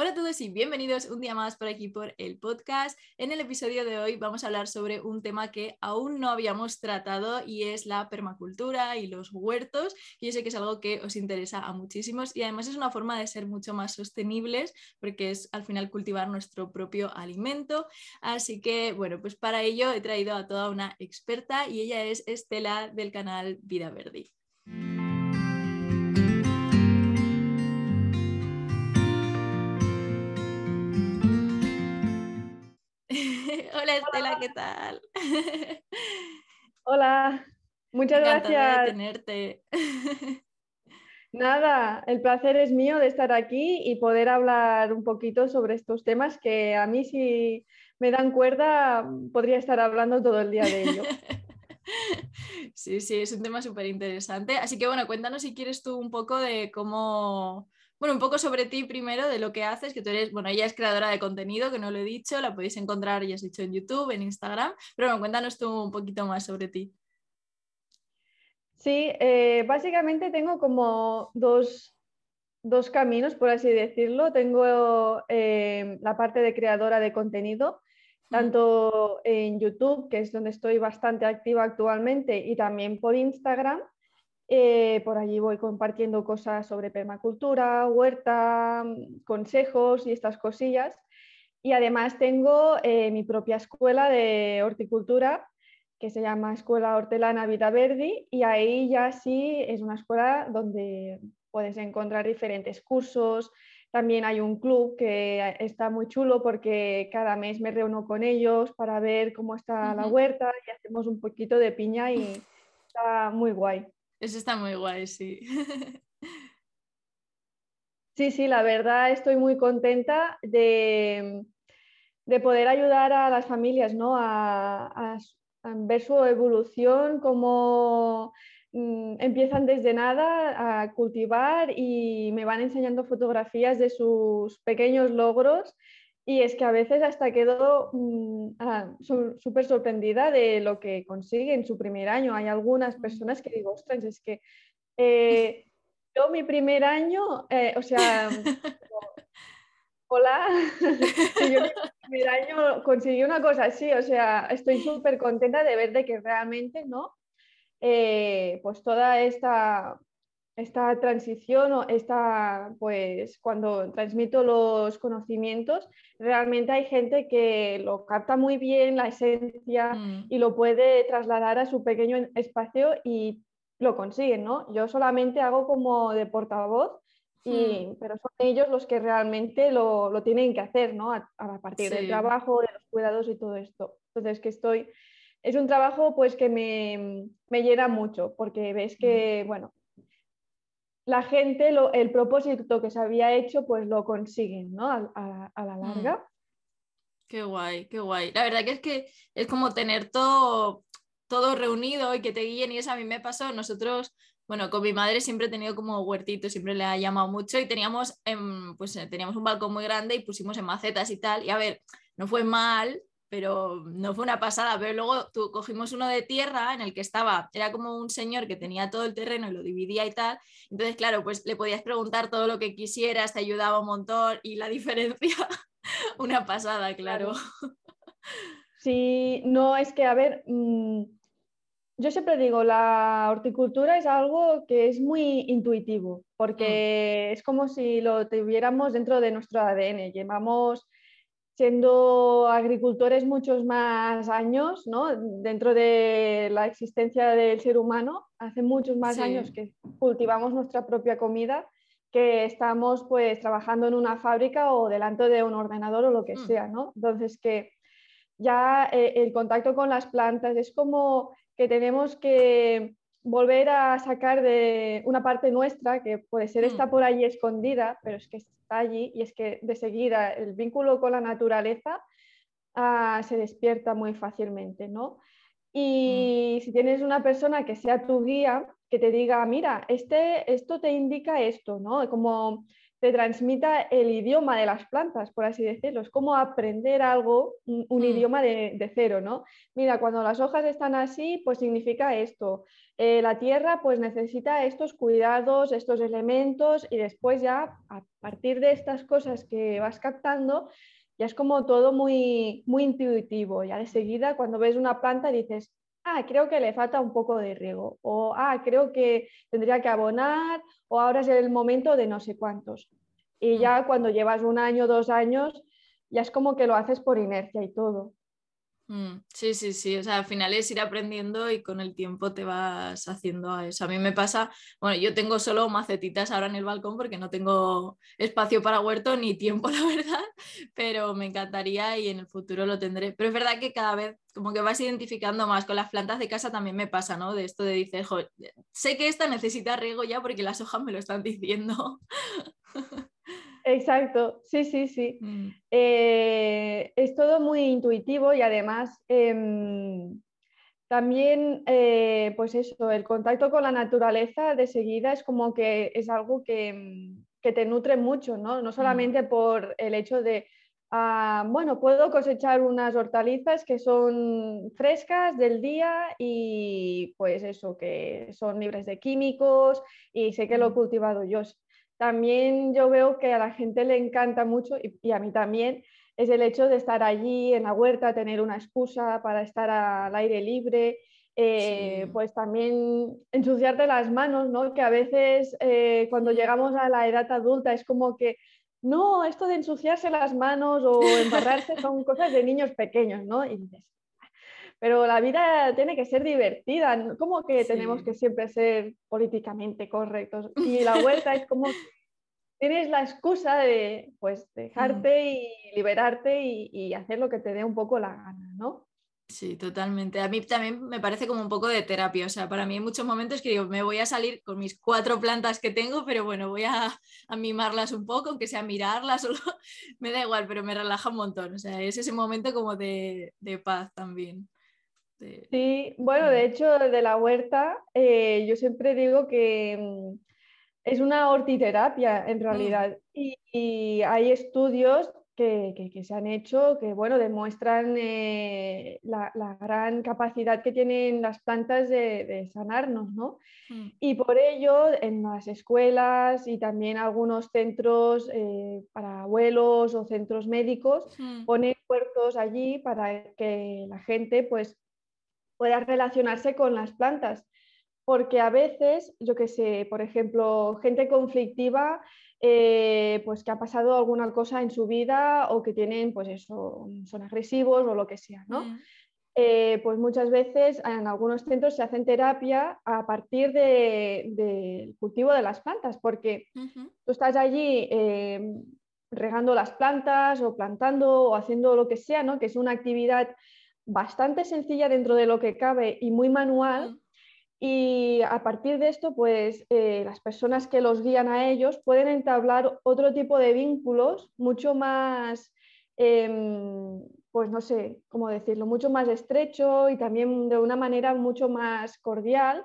Hola a todos y bienvenidos un día más por aquí por el podcast. En el episodio de hoy vamos a hablar sobre un tema que aún no habíamos tratado y es la permacultura y los huertos. Yo sé que es algo que os interesa a muchísimos y además es una forma de ser mucho más sostenibles porque es al final cultivar nuestro propio alimento. Así que bueno, pues para ello he traído a toda una experta y ella es Estela del canal Vida Verde. Hola Estela, ¿qué tal? Hola, muchas gracias. De tenerte. Nada, el placer es mío de estar aquí y poder hablar un poquito sobre estos temas que a mí si me dan cuerda podría estar hablando todo el día de ello. Sí, sí, es un tema súper interesante. Así que bueno, cuéntanos si quieres tú un poco de cómo, bueno, un poco sobre ti primero, de lo que haces, que tú eres, bueno, ella es creadora de contenido, que no lo he dicho, la podéis encontrar, ya has dicho, en YouTube, en Instagram, pero bueno, cuéntanos tú un poquito más sobre ti. Sí, eh, básicamente tengo como dos, dos, caminos, por así decirlo. Tengo eh, la parte de creadora de contenido, tanto en YouTube, que es donde estoy bastante activa actualmente, y también por Instagram. Eh, por allí voy compartiendo cosas sobre permacultura, huerta, consejos y estas cosillas. Y además tengo eh, mi propia escuela de horticultura que se llama Escuela Hortelana Vida Verdi y ahí ya sí es una escuela donde puedes encontrar diferentes cursos. También hay un club que está muy chulo porque cada mes me reúno con ellos para ver cómo está la huerta y hacemos un poquito de piña y está muy guay. Eso está muy guay, sí. Sí, sí, la verdad estoy muy contenta de, poder ayudar a las familias ¿no? a, ver su evolución, cómo mm, empiezan desde nada a cultivar y me van enseñando fotografías de sus pequeños logros y es que a veces hasta quedo mm, ah, súper sorprendida de lo que consigue en su primer año. Hay algunas personas que digo, ostras, es que eh, yo mi primer año, eh, o sea, hola, yo mi primer año conseguí una cosa así, o sea, estoy súper contenta de ver de que realmente, ¿no? Eh, pues toda esta esta transición o esta, pues cuando transmito los conocimientos, realmente hay gente que lo capta muy bien, la esencia, mm. y lo puede trasladar a su pequeño espacio y lo consiguen, ¿no? Yo solamente hago como de portavoz, y, mm. pero son ellos los que realmente lo, lo tienen que hacer, ¿no? A, partir del trabajo, de los cuidados y todo esto. Entonces, que estoy... Es un trabajo pues que me, me llena mucho porque ves que, mm. bueno, la gente el propósito que se había hecho pues lo consiguen, ¿no? A, la mm. larga. Qué guay, qué guay. La verdad que es que es como tener todo, todo reunido y que te guíen y eso a mí me pasó. Nosotros, bueno, con mi madre siempre he tenido como huertito, siempre le ha llamado mucho y teníamos, pues, teníamos un balcón muy grande y pusimos en macetas y tal. Y a ver, no fue mal, pero no fue una pasada. Pero luego tú, cogimos uno de tierra en el que estaba, era como un señor que tenía todo el terreno y lo dividía y tal. Entonces, claro, pues le podías preguntar todo lo que quisieras, te ayudaba un montón y la diferencia, una pasada, claro. Sí, no, es que, a ver, mm, yo siempre digo, la horticultura es algo que es muy intuitivo, porque mm. es como si lo tuviéramos dentro de nuestro ADN. Llevamos siendo agricultores muchos más años, ¿no? Dentro de la existencia del ser humano, hace muchos más años que cultivamos nuestra propia comida que estamos pues trabajando en una fábrica o delante de un ordenador o lo que mm. sea, ¿no? Entonces que ya eh, el contacto con las plantas es como que tenemos que volver a sacar de una parte nuestra que puede ser mm. está por ahí escondida, pero es que allí y es que de seguida el vínculo con la naturaleza ah, se despierta muy fácilmente, ¿no? Y mm. si tienes una persona que sea tu guía, que te diga, mira, este, esto te indica esto, ¿no? Como te transmita el idioma de las plantas, por así decirlo. Es como aprender algo, un, Mm. idioma de, de cero, ¿no? Mira, cuando las hojas están así, pues significa esto. Eh, la tierra pues necesita estos cuidados, estos elementos y después ya a partir de estas cosas que vas captando, ya es como todo muy, muy intuitivo. Ya de seguida cuando ves una planta dices, ah, creo que le falta un poco de riego o ah, creo que tendría que abonar o ahora es el momento de no sé cuántos. Y Mm. ya cuando llevas un año, dos años, ya es como que lo haces por inercia y todo. Mm, Sí, sí, sí. O sea, al final es ir aprendiendo y con el tiempo te vas haciendo a eso. A mí me pasa, bueno, yo tengo solo macetitas ahora en el balcón porque no tengo espacio para huerto ni tiempo, la verdad, pero me encantaría y en el futuro lo tendré. Pero es verdad que cada vez como que vas identificando más. Con las plantas de casa también me pasa, ¿no? De esto de dices, "Jo, sé que esta necesita riego ya porque las hojas me lo están diciendo. Exacto, sí, sí, sí. Mm, Eh, es todo muy intuitivo y además em, también, eh, pues eso, el contacto con la naturaleza de seguida es como que es algo que, mm, que te nutre mucho, ¿no? No solamente por el hecho de, ah, bueno, puedo cosechar unas hortalizas que son frescas del día y pues eso, que son libres de químicos y sé que lo he Mm. cultivado yo. También yo veo que a la gente le encanta mucho y, y a mí también es el hecho de estar allí en la huerta, tener una excusa para estar al aire libre, eh, Sí. pues también ensuciarte las manos, ¿no? Que a veces eh, cuando llegamos a la edad adulta es como que, no, esto de ensuciarse las manos o embarrarse son cosas de niños pequeños, ¿no? Y dices, pero la vida tiene que ser divertida. ¿cómo que tenemos que siempre ser políticamente correctos? Y la huerta es como tienes la excusa de pues Mm. dejarte y liberarte y, y hacer lo que te dé un poco la gana, ¿no? Sí, totalmente. A mí también me parece como un poco de terapia. O sea, para mí hay muchos momentos que digo, me voy a salir con mis cuatro plantas que tengo, pero bueno, voy a, a mimarlas un poco, aunque sea mirarlas, o me da igual, pero me relaja un montón. O sea, es ese momento como de, de paz también. De- Sí, bueno, de hecho, de la huerta, eh, yo siempre digo que mm, es una hortiterapia en realidad. Y, y hay estudios que, que- que se han hecho que, bueno, demuestran eh, la, la gran capacidad que tienen las plantas de, de sanarnos, ¿no? Mm, Y por ello, en las escuelas y también algunos centros eh, para abuelos o centros médicos, mm, ponen huertos allí para que la gente pues, pueda relacionarse con las plantas. Porque a veces, yo que sé, por ejemplo, gente conflictiva, eh, pues que ha pasado alguna cosa en su vida o que tienen, pues eso, son agresivos o lo que sea, ¿no? mm, eh, pues muchas veces en algunos centros se hacen terapia a partir de- del cultivo de las plantas, porque tú estás allí eh, regando las plantas o plantando o haciendo lo que sea, ¿no? que es una actividad bastante sencilla dentro de lo que cabe y muy manual. Y a partir de esto, pues eh, las personas que los guían a ellos pueden entablar otro tipo de vínculos mucho más, em, pues no sé cómo decirlo, mucho más estrecho y también de una manera mucho más cordial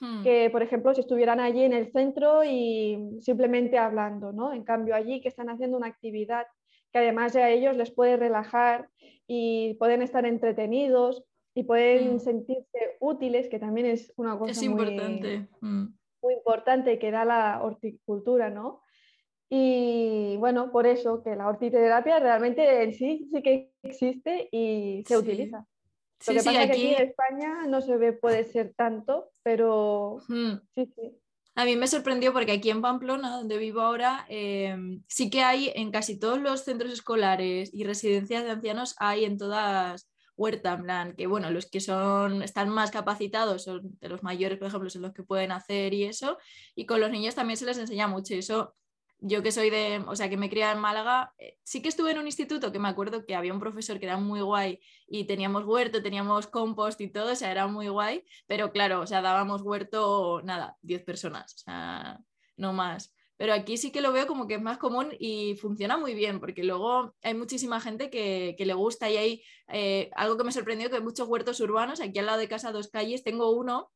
mm. que, por ejemplo, si estuvieran allí en el centro y simplemente hablando, ¿no? En cambio, allí que están haciendo una actividad que además a ellos les puede relajar y pueden estar entretenidos y pueden Mm. sentirse útiles, que también es una cosa Es muy, importante. mm. muy importante que da la horticultura, ¿no? Y bueno, por eso que la hortiterapia realmente en sí sí que existe y se Sí. utiliza. Lo Sí, que sí, pasa es que aquí. aquí en España no se ve, puede ser tanto, pero mm, sí, sí. A mí me sorprendió porque aquí en Pamplona, donde vivo ahora, eh, sí que hay en casi todos los centros escolares y residencias de ancianos, hay en todas huerta, en plan, que bueno, los que son, están más capacitados son de los mayores, por ejemplo, son los que pueden hacer y eso, y con los niños también se les enseña mucho eso. Yo que soy de, o sea, que me criado en Málaga, eh, sí que estuve en un instituto que me acuerdo que había un profesor que era muy guay y teníamos huerto, teníamos compost y todo, o sea, era muy guay, pero claro, o sea, dábamos huerto, nada, 10 personas, o sea, no más. Pero aquí sí que lo veo como que es más común y funciona muy bien, porque luego hay muchísima gente que, que le gusta y hay eh, algo que me sorprendió, que hay muchos huertos urbanos, aquí al lado de casa, dos calles, tengo uno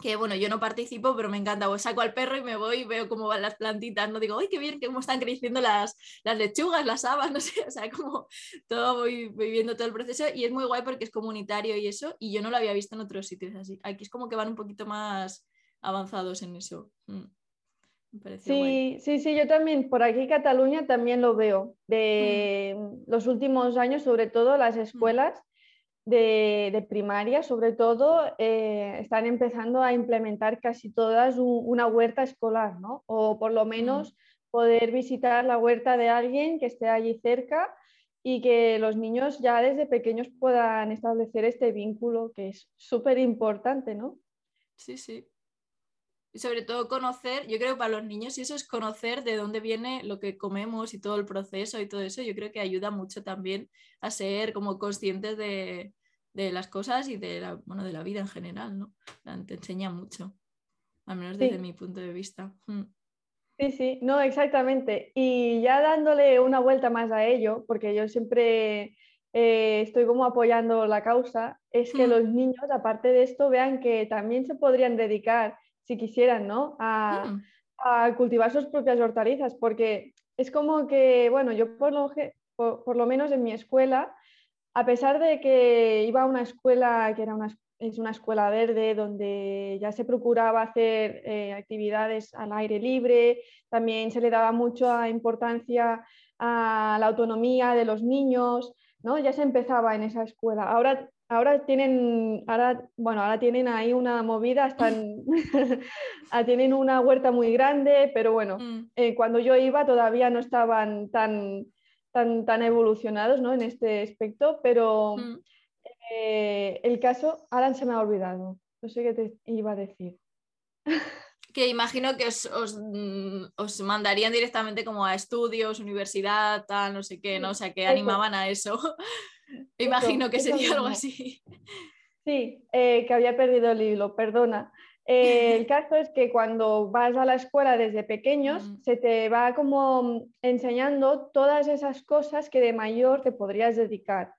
que bueno, yo no participo, pero me encanta. Pues saco al perro y me voy y veo cómo van las plantitas. No digo, ¡ay, qué bien! Cómo están creciendo las, las lechugas, las habas, no sé. O sea, como todo voy, viviendo todo el proceso y es muy guay porque es comunitario y eso. Y yo no lo había visto en otros sitios así. Aquí es como que van un poquito más avanzados en eso. Mm. Sí, sí, sí, yo también, por aquí Cataluña también lo veo. De mm. los últimos años, sobre todo las mm. escuelas, de, primaria, sobre todo, eh, están empezando a implementar casi todas una huerta escolar, ¿no? O por lo menos poder visitar la huerta de alguien que esté allí cerca y que los niños ya desde pequeños puedan establecer este vínculo que es súper importante, ¿no? Sí, sí. Y sobre todo conocer, yo creo que para los niños y eso es conocer de dónde viene lo que comemos y todo el proceso y todo eso, yo creo que ayuda mucho también a ser como conscientes de, de las cosas y de la, bueno, de la vida en general, ¿no? Te enseña mucho, al menos desde mi punto de vista. Mm. Sí, sí, no, exactamente. Y ya dándole una vuelta más a ello, porque yo siempre eh, estoy como apoyando la causa, es que mm. los niños, aparte de esto, vean que también se podrían dedicar, si quisieran, ¿no? A, mm. a cultivar sus propias hortalizas, porque es como que, bueno, yo por lo, por lo menos en mi escuela, a pesar de que iba a una escuela que era una, es una escuela verde donde ya se procuraba hacer eh, actividades al aire libre, también se le daba mucha importancia a la autonomía de los niños, ¿no? ya se empezaba en esa escuela. Ahora, ahora, tienen, ahora, bueno, ahora tienen ahí una movida, están, tienen una huerta muy grande, pero bueno, mm. eh, cuando yo iba todavía no estaban tan tan, evolucionados ¿no? en este aspecto, pero mm. eh, el caso, Alan se me ha olvidado, no sé qué te iba a decir. Que imagino que os, mm, os, mandarían directamente como a estudios, universidad, tal, no sé qué, ¿no? O sea, que animaban a eso. imagino que sería algo así. Sí, eh, que había perdido el hilo, perdona. Eh, el caso es que cuando vas a la escuela desde pequeños, se te va como enseñando todas esas cosas que de mayor te podrías dedicar.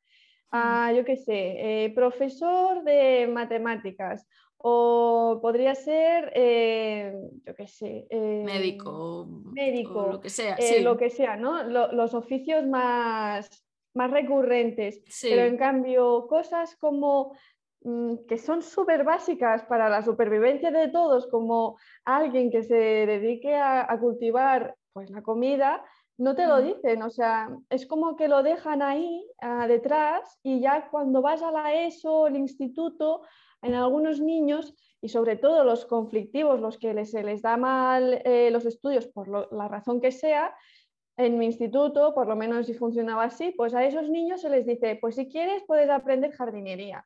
A, yo qué sé, eh, profesor de matemáticas o podría ser, eh, yo qué sé, médico, médico, lo que sea, lo que sea, ¿no? los oficios más, más recurrentes, pero en cambio cosas como Mm, que son súper básicas para la supervivencia de todos, como alguien que se dedique a, cultivar pues, la comida, no te lo dicen, o sea, es como que lo dejan ahí ah, detrás y ya cuando vas a la ESO, el instituto, en algunos niños y sobre todo los conflictivos, los que se les da mal eh, los estudios por la razón que sea, en mi instituto, por lo menos si funcionaba así, pues a esos niños se les dice, pues si quieres puedes aprender jardinería.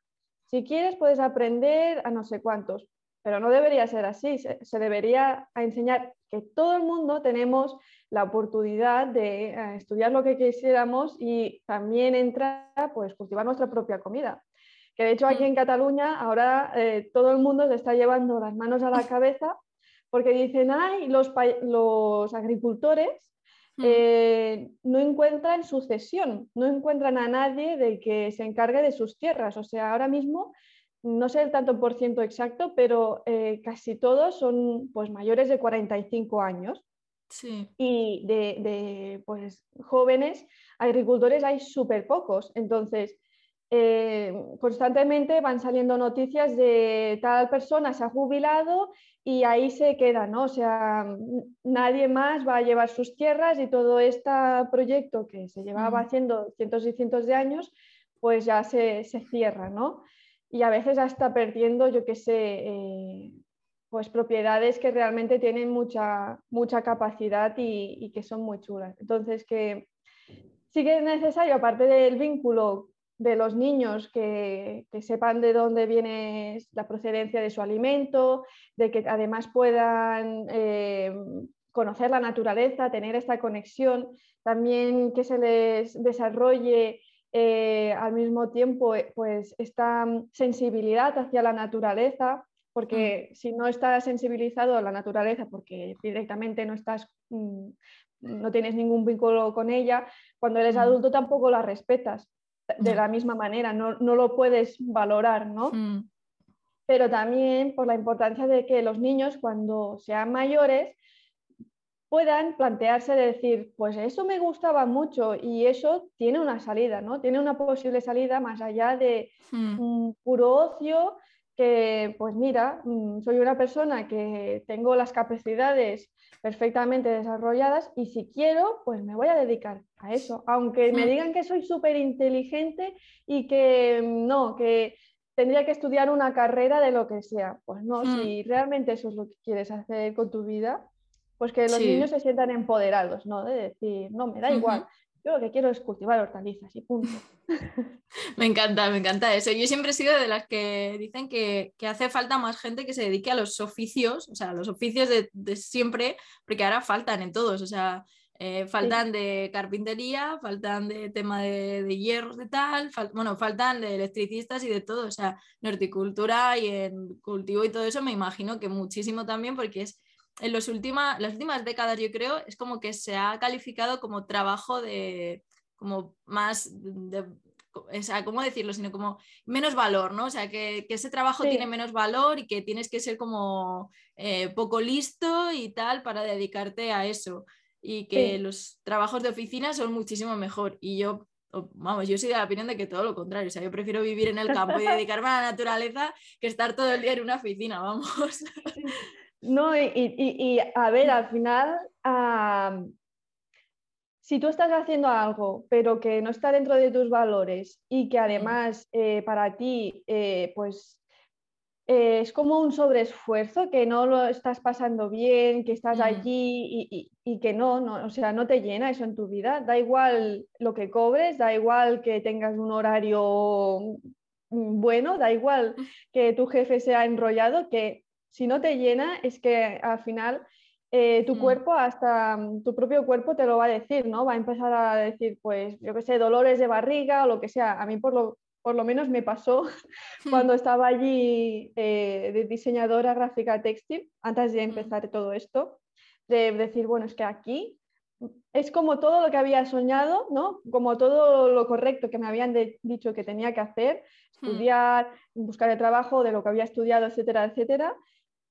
Si quieres, puedes aprender a no sé cuántos, pero no debería ser así. Se, debería enseñar que todo el mundo tenemos la oportunidad de eh, estudiar lo que quisiéramos y también entrar, pues, cultivar nuestra propia comida. Que de hecho aquí mm. en Cataluña ahora eh, todo el mundo se está llevando las manos a la cabeza porque dicen, ay, los, los agricultores. Eh, no encuentran sucesión, no encuentran a nadie de que se encargue de sus tierras. O sea, ahora mismo, no sé el tanto por ciento exacto, pero eh, casi todos son pues, mayores de 45 años. Y de, pues, jóvenes agricultores hay súper pocos. Entonces, eh, constantemente van saliendo noticias de tal persona se ha jubilado y ahí se queda, ¿no? O sea, nadie más va a llevar sus tierras y todo este proyecto que se llevaba haciendo cientos y cientos de años, pues ya se, cierra, ¿no? Y a veces hasta perdiendo, yo qué sé, eh, pues propiedades que realmente tienen mucha, mucha capacidad y, y que son muy chulas. Entonces, que sí que es necesario, aparte del vínculo de los niños que, sepan de dónde viene la procedencia de su alimento, de que además puedan eh, conocer la naturaleza, tener esta conexión, también que se les desarrolle eh, al mismo tiempo eh, pues esta sensibilidad hacia la naturaleza, porque mm. si no estás sensibilizado a la naturaleza, porque directamente no estás... Mm, no tienes ningún vínculo con ella, cuando eres mm. adulto tampoco la respetas de la misma manera, no, lo puedes valorar, ¿no? Mm. pero también por la importancia de que los niños cuando sean mayores puedan plantearse de decir, pues eso me gustaba mucho y eso tiene una salida, ¿no? Tiene una posible salida más allá de Hmm. un puro ocio que, pues mira, mm, soy una persona que tengo las capacidades perfectamente desarrolladas y si quiero, pues me voy a dedicar a eso, aunque me Hmm. digan que soy súper inteligente y que mm, no, que tendría que estudiar una carrera de lo que sea. Pues no, si realmente eso es lo que quieres hacer con tu vida, pues que los Sí. niños se sientan empoderados, ¿no? De decir, no, me da igual, yo lo que quiero es cultivar hortalizas y punto. Me encanta, me encanta eso. Yo siempre he sido de las que dicen que, que hace falta más gente que se dedique a los oficios, o sea, a los oficios de, de siempre, porque ahora faltan en todos, o sea, eh, faltan de carpintería, faltan de tema de, de hierros, de tal, fal- bueno, faltan de electricistas y de todo, o sea, en horticultura y en cultivo y todo eso me imagino que muchísimo también, porque es en los última, las últimas décadas, yo creo, es como que se ha calificado como trabajo de como más de, o sea, ¿cómo decirlo? Sino como menos valor, ¿no? O sea, que, que ese trabajo Sí. tiene menos valor y que tienes que ser como eh, poco listo y tal para dedicarte a eso. Y que Sí. los trabajos de oficina son muchísimo mejor. Y yo, vamos, yo soy de la opinión de que todo lo contrario. O sea, yo prefiero vivir en el campo y dedicarme a la naturaleza que estar todo el día en una oficina, vamos. No, y, y- a ver, al final, si tú estás haciendo algo, pero que no está dentro de tus valores y que además eh, para ti, eh, pues eh, es como un sobreesfuerzo, que no lo estás pasando bien, que estás allí y, y- y que no, no, o sea, no te llena eso en tu vida. Da igual lo que cobres, da igual que tengas un horario mm, bueno, da igual que tu jefe sea enrollado, que si no te llena es que al final eh, tu Mm. cuerpo, hasta mm, tu propio cuerpo te lo va a decir, ¿no? Va a empezar a decir, pues, yo qué sé, dolores de barriga o lo que sea. A mí por lo, por lo menos me pasó cuando estaba allí eh, de diseñadora gráfica textil, antes de Mm. empezar todo esto, de decir, bueno, es que aquí es como todo lo que había soñado, ¿no? Como todo lo correcto que me habían de- dicho que tenía que hacer, Mm. estudiar, buscar el trabajo de lo que había estudiado, etcétera, etcétera.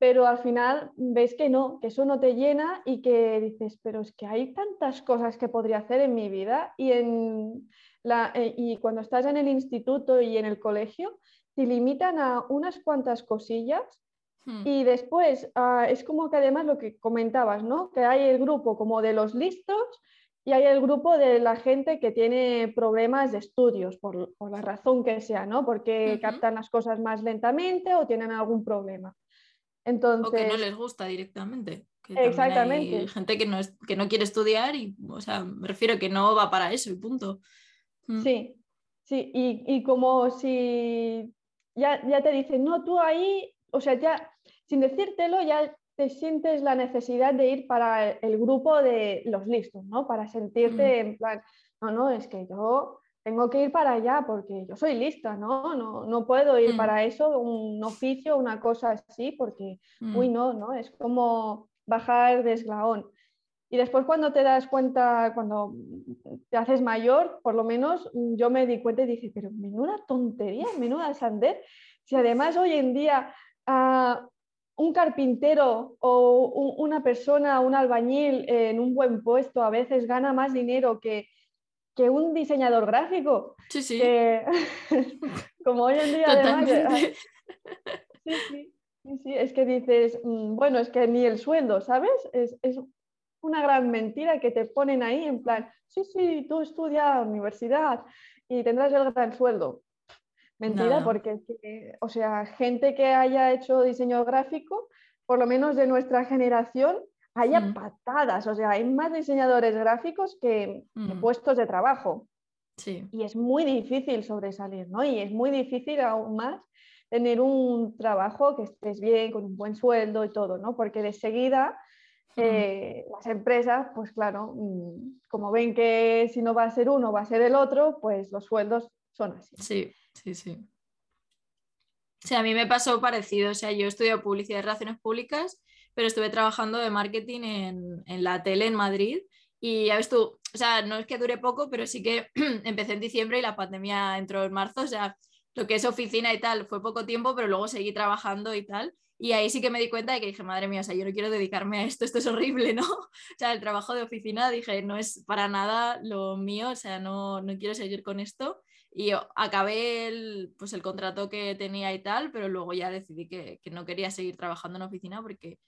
Pero al final ves que no, que eso no te llena y que dices, pero es que hay tantas cosas que podría hacer en mi vida y, en la, eh, y cuando estás en el instituto y en el colegio, te limitan a unas cuantas cosillas Mm. y después ah, es como que además lo que comentabas, ¿no? Que hay el grupo como de los listos y hay el grupo de la gente que tiene problemas de estudios, por, por la razón que sea, ¿no? Porque captan las cosas más lentamente o tienen algún problema. Entonces, O que no les gusta directamente. Que Exactamente. Hay gente que no, es- que no quiere estudiar y, o sea, me refiero que no va para eso y punto. Mm. Sí, sí, y, y como si ya, ya te dicen, no, tú ahí, o sea, ya sin decírtelo, ya te sientes la necesidad de ir para el, el grupo de los listos, ¿no? Para sentirte en plan, no, no, es que yo tengo que ir para allá porque yo soy lista, ¿no? No, no puedo ir Mm. para eso, un oficio, una cosa así, porque, Mm. uy, no, ¿no? Es como bajar de esglaón. Y después cuando te das cuenta, cuando te haces mayor, por lo menos mm, yo me di cuenta y dije, pero menuda tontería, menuda sandez. Si además hoy en día ah, un carpintero o un- una persona, un albañil en un buen puesto a veces gana más dinero que, que un diseñador gráfico, Sí, sí, que como hoy en día además... totalmente. Sí, sí, sí, sí, es que dices, mm, bueno, es que ni el sueldo, ¿sabes? Es, es una gran mentira que te ponen ahí en plan, sí, sí, tú estudia universidad y tendrás el gran sueldo. Mentira, porque, o sea, gente que haya hecho diseño gráfico, por lo menos de nuestra generación, haya Mm. patadas, o sea, hay más diseñadores gráficos que, que Mm. puestos de trabajo Sí. y es muy difícil sobresalir, ¿no? Y es muy difícil aún más tener un trabajo que estés bien, con un buen sueldo y todo, ¿no? Porque de seguida Mm. eh, las empresas, pues claro, como ven que si no va a ser uno, va a ser el otro, pues los sueldos son así. Sí, sí, sí. Sí, a mí me pasó parecido. O sea, yo estudié publicidad y relaciones públicas, pero estuve trabajando de marketing en, en la tele en Madrid. Y ya ves tú, o sea, no es que dure poco, pero sí que empecé en diciembre y la pandemia entró en marzo. O sea, lo que es oficina y tal fue poco tiempo, pero luego seguí trabajando y tal. Y ahí sí que me di cuenta de que dije, madre mía, o sea, yo no quiero dedicarme a esto, esto es horrible, ¿no? O sea, el trabajo de oficina, dije, no es para nada lo mío, o sea, no, no quiero seguir con esto. Y acabé el, pues el contrato que tenía y tal, pero luego ya decidí que, que no quería seguir trabajando en oficina porque,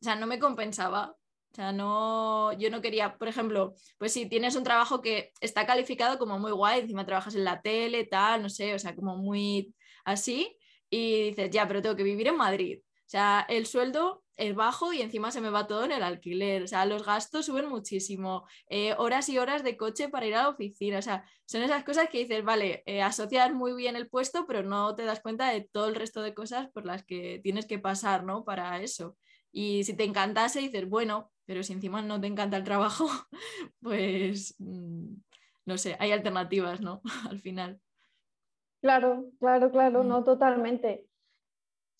o sea, no me compensaba. O sea, no, yo no quería, por ejemplo, pues si tienes un trabajo que está calificado como muy guay, encima trabajas en la tele, tal, no sé, o sea, como muy así, y dices, ya, pero tengo que vivir en Madrid. O sea, el sueldo es bajo y encima se me va todo en el alquiler. O sea, los gastos suben muchísimo. Eh, horas y horas de coche para ir a la oficina. O sea, son esas cosas que dices, vale, eh, asocias muy bien el puesto, pero no te das cuenta de todo el resto de cosas por las que tienes que pasar, ¿no? Para eso. Y si te encantase, dices, bueno, pero si encima no te encanta el trabajo, pues mm, no sé, hay alternativas, ¿no? Al final. Claro, claro, claro, no, mm. totalmente.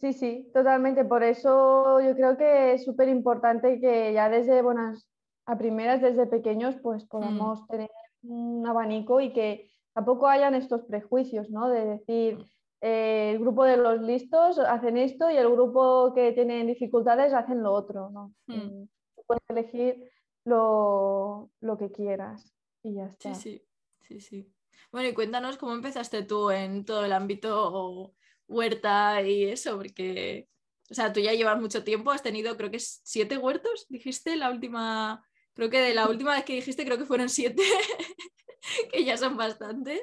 Sí, sí, totalmente. Por eso yo creo que es súper importante que ya desde buenas a primeras, desde pequeños, pues mm. podamos tener un abanico y que tampoco hayan estos prejuicios, ¿no? De decir. Eh, el grupo de los listos hacen esto y el grupo que tiene dificultades hacen lo otro, ¿no? Mm. Puedes elegir lo, lo, que quieras y ya está. Sí, sí, sí, sí. Bueno, y cuéntanos cómo empezaste tú en todo el ámbito huerta y eso, porque, o sea, tú ya llevas mucho tiempo, has tenido creo que siete huertos, dijiste la última, creo que de la última vez que dijiste creo que fueron siete, que ya son bastantes,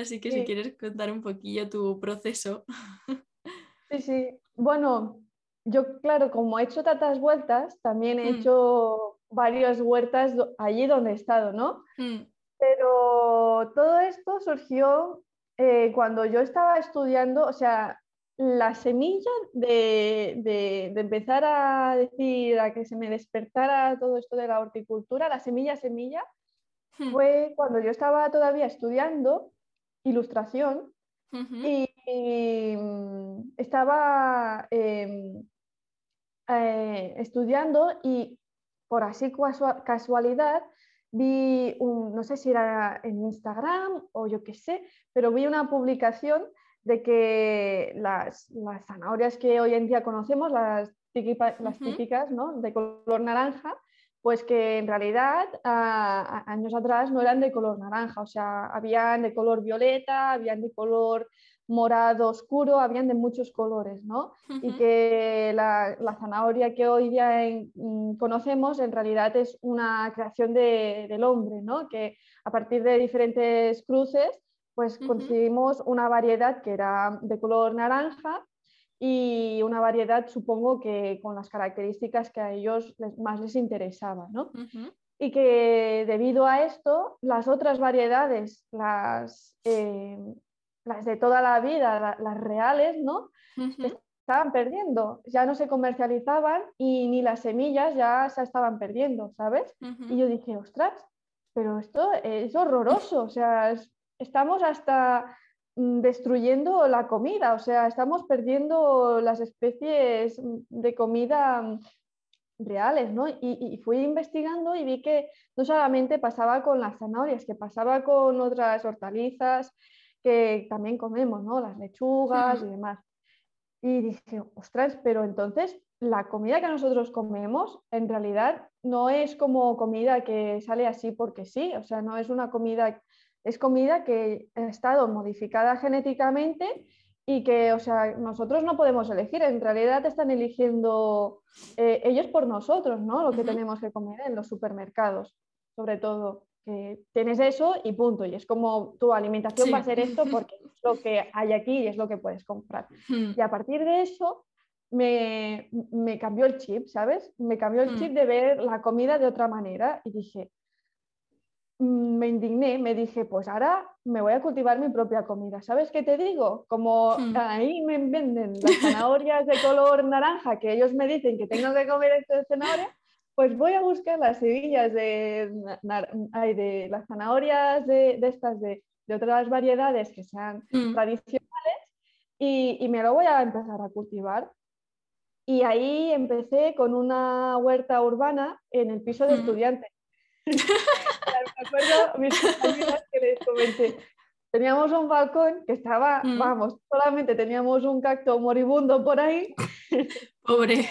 así que si quieres contar un poquillo tu proceso. Sí, sí, bueno, yo claro, como he hecho tantas vueltas, también he mm. hecho varias huertas allí donde he estado, ¿no? Mm. Pero todo esto surgió eh, cuando yo estaba estudiando, o sea, la semilla de, empezar a decir, a que se me despertara todo esto de la horticultura, la semilla semilla, hmm. fue cuando yo estaba todavía estudiando ilustración y, mm, estaba em, eh, estudiando y por así casualidad vi, un, no sé si era en Instagram o yo qué sé, pero vi una publicación de que las, zanahorias que hoy en día conocemos, las, las típicas ¿no? de color naranja, pues que en realidad años atrás no eran de color naranja, o sea, habían de color violeta, habían de color morado oscuro, habían de muchos colores, ¿no? Y que la, zanahoria que hoy día mm, conocemos en realidad es una creación del hombre, ¿no? Que a partir de diferentes cruces, pues conseguimos una variedad que era de color naranja y una variedad, supongo que con las características que a ellos más les interesaba, ¿no? Y que debido a esto, las otras variedades, las, eh, las de toda la vida, las reales, ¿no? Se estaban perdiendo, ya no se comercializaban y ni las semillas ya se estaban perdiendo, ¿sabes? Y yo dije, ostras, pero esto es horroroso, o sea, estamos hasta destruyendo la comida, o sea, estamos perdiendo las especies de comida mm, reales, ¿no? Y, y, fui investigando y vi que no solamente pasaba con las zanahorias, que pasaba con otras hortalizas, que también comemos, ¿no? Las lechugas y demás. Y dije, ostras, pero entonces la comida que nosotros comemos en realidad no es como comida que sale así porque sí, o sea, no es una comida, es comida que ha estado modificada genéticamente y que, o sea, nosotros no podemos elegir, en realidad están eligiendo eh, ellos por nosotros, ¿no? Lo que tenemos que comer en los supermercados, sobre todo tienes eso y punto. Y es como tu alimentación va a ser esto porque es lo que hay aquí y es lo que puedes comprar. Y a partir de eso me, me, cambió el chip, ¿sabes? Me cambió el chip de ver la comida de otra manera y dije, me indigné, me dije, pues ahora me voy a cultivar mi propia comida. ¿Sabes qué te digo? Como hmm. ahí me venden las zanahorias de color naranja que ellos me dicen que tengo que comer esto de zanahoria pues voy a buscar las semillas de, de las zanahorias de, estas, de, otras variedades que sean mm. tradicionales y, me lo voy a empezar a cultivar. Y ahí empecé con una huerta urbana en el piso de mm. estudiantes. Me acuerdo mis compañeras que les comenté, teníamos un balcón que estaba, Mm. vamos, solamente teníamos un cacto moribundo por ahí Pobre.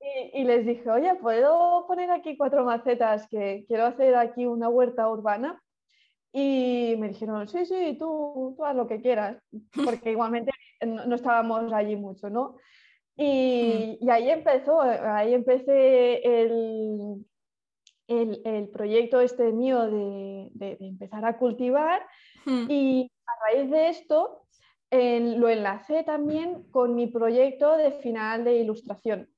y, y les dije, oye, ¿puedo poner aquí cuatro macetas que quiero hacer aquí una huerta urbana? Y me dijeron, sí, sí, tú, tú haz lo que quieras, porque igualmente no, no estábamos allí mucho, ¿no? Y, y ahí empezó, ahí empecé el, el, el proyecto este mío de, de- de empezar a cultivar Mm, y a raíz de esto lo enlacé también con mi proyecto de final de ilustración,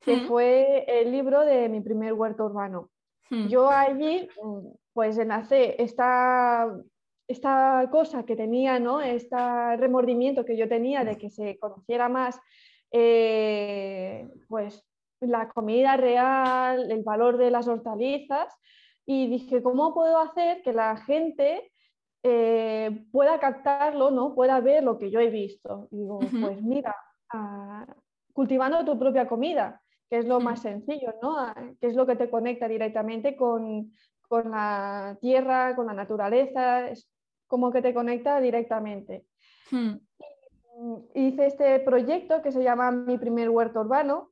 que mm, fue el libro de mi primer huerto urbano. mm, Yo allí pues enlacé esta, esta cosa que tenía, ¿no? Este remordimiento que yo tenía de que se conociera más eh, pues la comida real, el valor de las hortalizas y dije, ¿cómo puedo hacer que la gente eh, pueda captarlo, ¿no? pueda ver lo que yo he visto? Y digo, pues mira, ah, cultivando tu propia comida, que es lo Mm. más sencillo, ¿no? Ah, que es lo que te conecta directamente con, con la tierra, con la naturaleza, es como que te conecta directamente. mm, Mm, Hice este proyecto que se llama Mi primer huerto urbano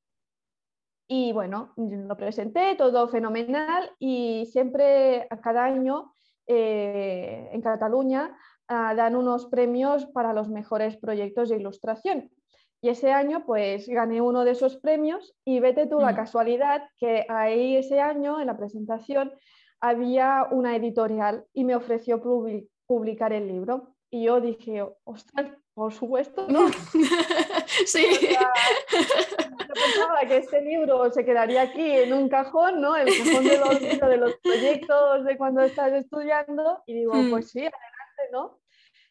y bueno, lo presenté, todo fenomenal y siempre a cada año eh, en Cataluña ah, dan unos premios para los mejores proyectos de ilustración. Y ese año pues gané uno de esos premios y vete tú la Mm. casualidad que ahí ese año en la presentación había una editorial y me ofreció publi- publicar el libro. Y yo dije, ostras, por supuesto, ¿no? Sí. Yo pensaba que este libro se quedaría aquí en un cajón, ¿no? El cajón del olvido de los proyectos de cuando estás estudiando. Y digo, Mm. pues sí, adelante, ¿no?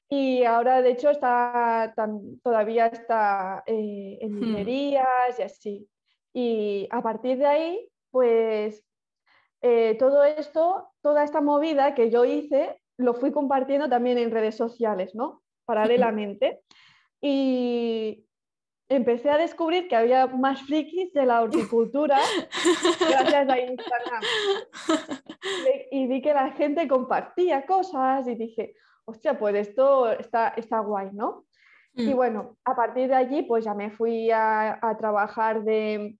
Y ahora, de hecho, está tan- todavía está eh, en Mm. librerías y así. Y a partir de ahí, pues eh, todo esto, toda esta movida que yo hice, lo fui compartiendo también en redes sociales, ¿no? Paralelamente. Y empecé a descubrir que había más frikis de la horticultura gracias a Instagram. Y vi que la gente compartía cosas y dije, hostia, pues esto está, está guay, ¿no? Y Mm, bueno, a partir de allí, pues ya me fui a, a trabajar de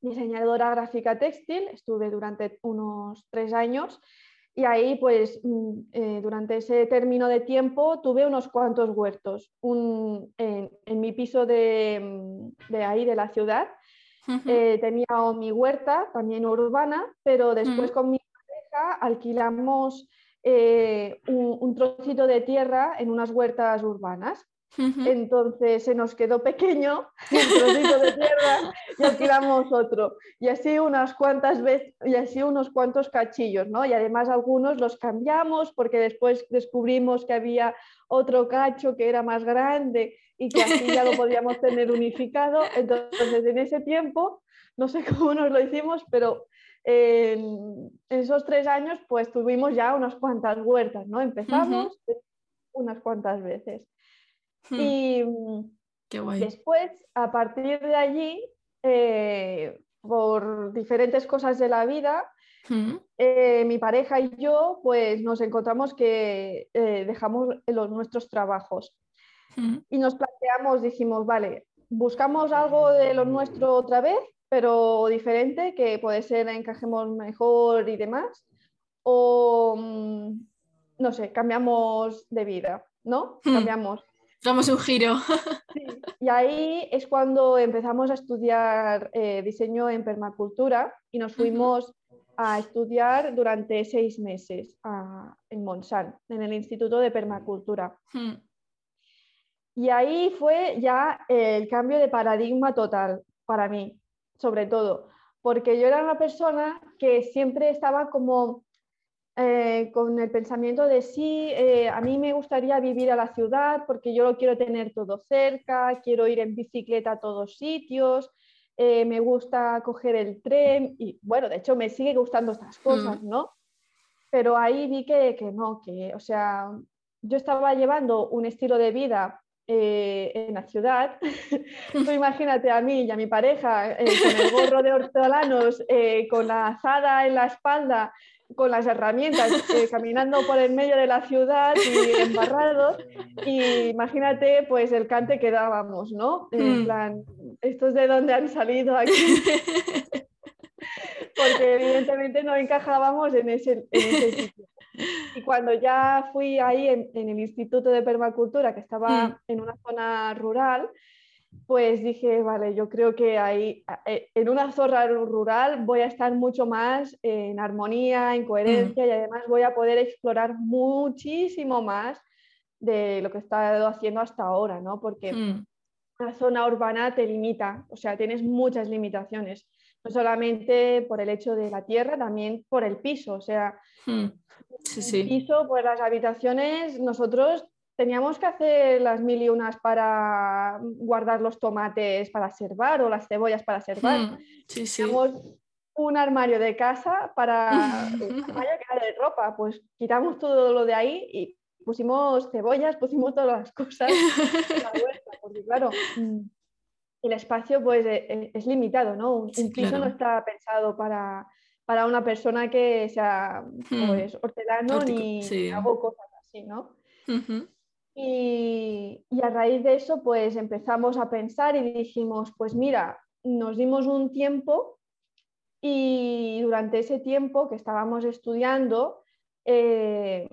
diseñadora gráfica textil, estuve durante unos tres años y ahí, pues mm, eh, durante ese término de tiempo tuve unos cuantos huertos. Un, en, en mi piso de, mm, de ahí, de la ciudad, eh, tenía mi huerta, también urbana, pero después con mi pareja alquilamos eh, un, un trocito de tierra en unas huertas urbanas. Entonces se nos quedó pequeño el trocito de tierra y alquilamos otro. Y así unas cuantas veces, y así unos cuantos cachillos, ¿no? Y además algunos los cambiamos porque después descubrimos que había otro cacho que era más grande y que así ya lo podíamos tener unificado. Entonces en ese tiempo, no sé cómo nos lo hicimos, pero en, en esos tres años pues tuvimos ya unas cuantas huertas, ¿no? Empezamos unas cuantas veces. Mm, Y Qué guay. después, a partir de allí, eh, por diferentes cosas de la vida, Mm, eh, mi pareja y yo pues nos encontramos que eh, dejamos los, nuestros trabajos mm, y nos planteamos, dijimos, vale, buscamos algo de lo nuestro otra vez, pero diferente, que puede ser encajemos mejor y demás, o mm, no sé, cambiamos de vida, ¿no? Hmm. Cambiamos. Damos un giro. Sí, Y ahí es cuando empezamos a estudiar eh, diseño en permacultura y nos fuimos a estudiar durante seis meses a- en Monsanto, en el Instituto de Permacultura. Mm, Y ahí fue ya el cambio de paradigma total para mí, sobre todo, porque yo era una persona que siempre estaba como eh, con el pensamiento de sí, eh, a mí me gustaría vivir a la ciudad porque yo lo quiero tener todo cerca, quiero ir en bicicleta a todos sitios, eh, me gusta coger el tren y bueno, de hecho me sigue gustando estas cosas, ¿no? Pero ahí vi que, que no, que, o sea, yo estaba llevando un estilo de vida eh, en la ciudad. Tú imagínate a mí y a mi pareja eh, con el gorro de hortolanos, eh, con la azada en la espalda con las herramientas, eh, caminando por el medio de la ciudad y embarrados. Y imagínate, pues el cante que dábamos, ¿no? En mm. plan, ¿estos de dónde han salido aquí? Porque evidentemente no encajábamos en ese, sitio. Y cuando ya fui ahí en, en, el Instituto de Permacultura, que estaba mm. en una zona rural, pues dije, vale, yo creo que ahí, eh, en una zona rural voy a estar mucho más en armonía, en coherencia mm. y además voy a poder explorar muchísimo más de lo que he estado haciendo hasta ahora, ¿no? Porque mm. la zona urbana te limita, o sea, tienes muchas limitaciones, no solamente por el hecho de la tierra, también por el piso, o sea, mm. el piso, pues las habitaciones, nosotros teníamos que hacer las mil y unas para guardar los tomates para servar o las cebollas para servar. Hmm, sí, sí. Teníamos un armario de casa para un armario que era de ropa, pues quitamos todo lo de ahí y pusimos cebollas, pusimos todas las cosas porque claro, mm, el espacio pues e, e, es, limitado, ¿no? Un, piso no está pensado para, para, una persona que sea hmm. pues, hortelano ni hago cosas así, ¿no? Y, a raíz de eso, pues empezamos a pensar y dijimos, pues mira, nos dimos un tiempo y durante ese tiempo que estábamos estudiando, eh,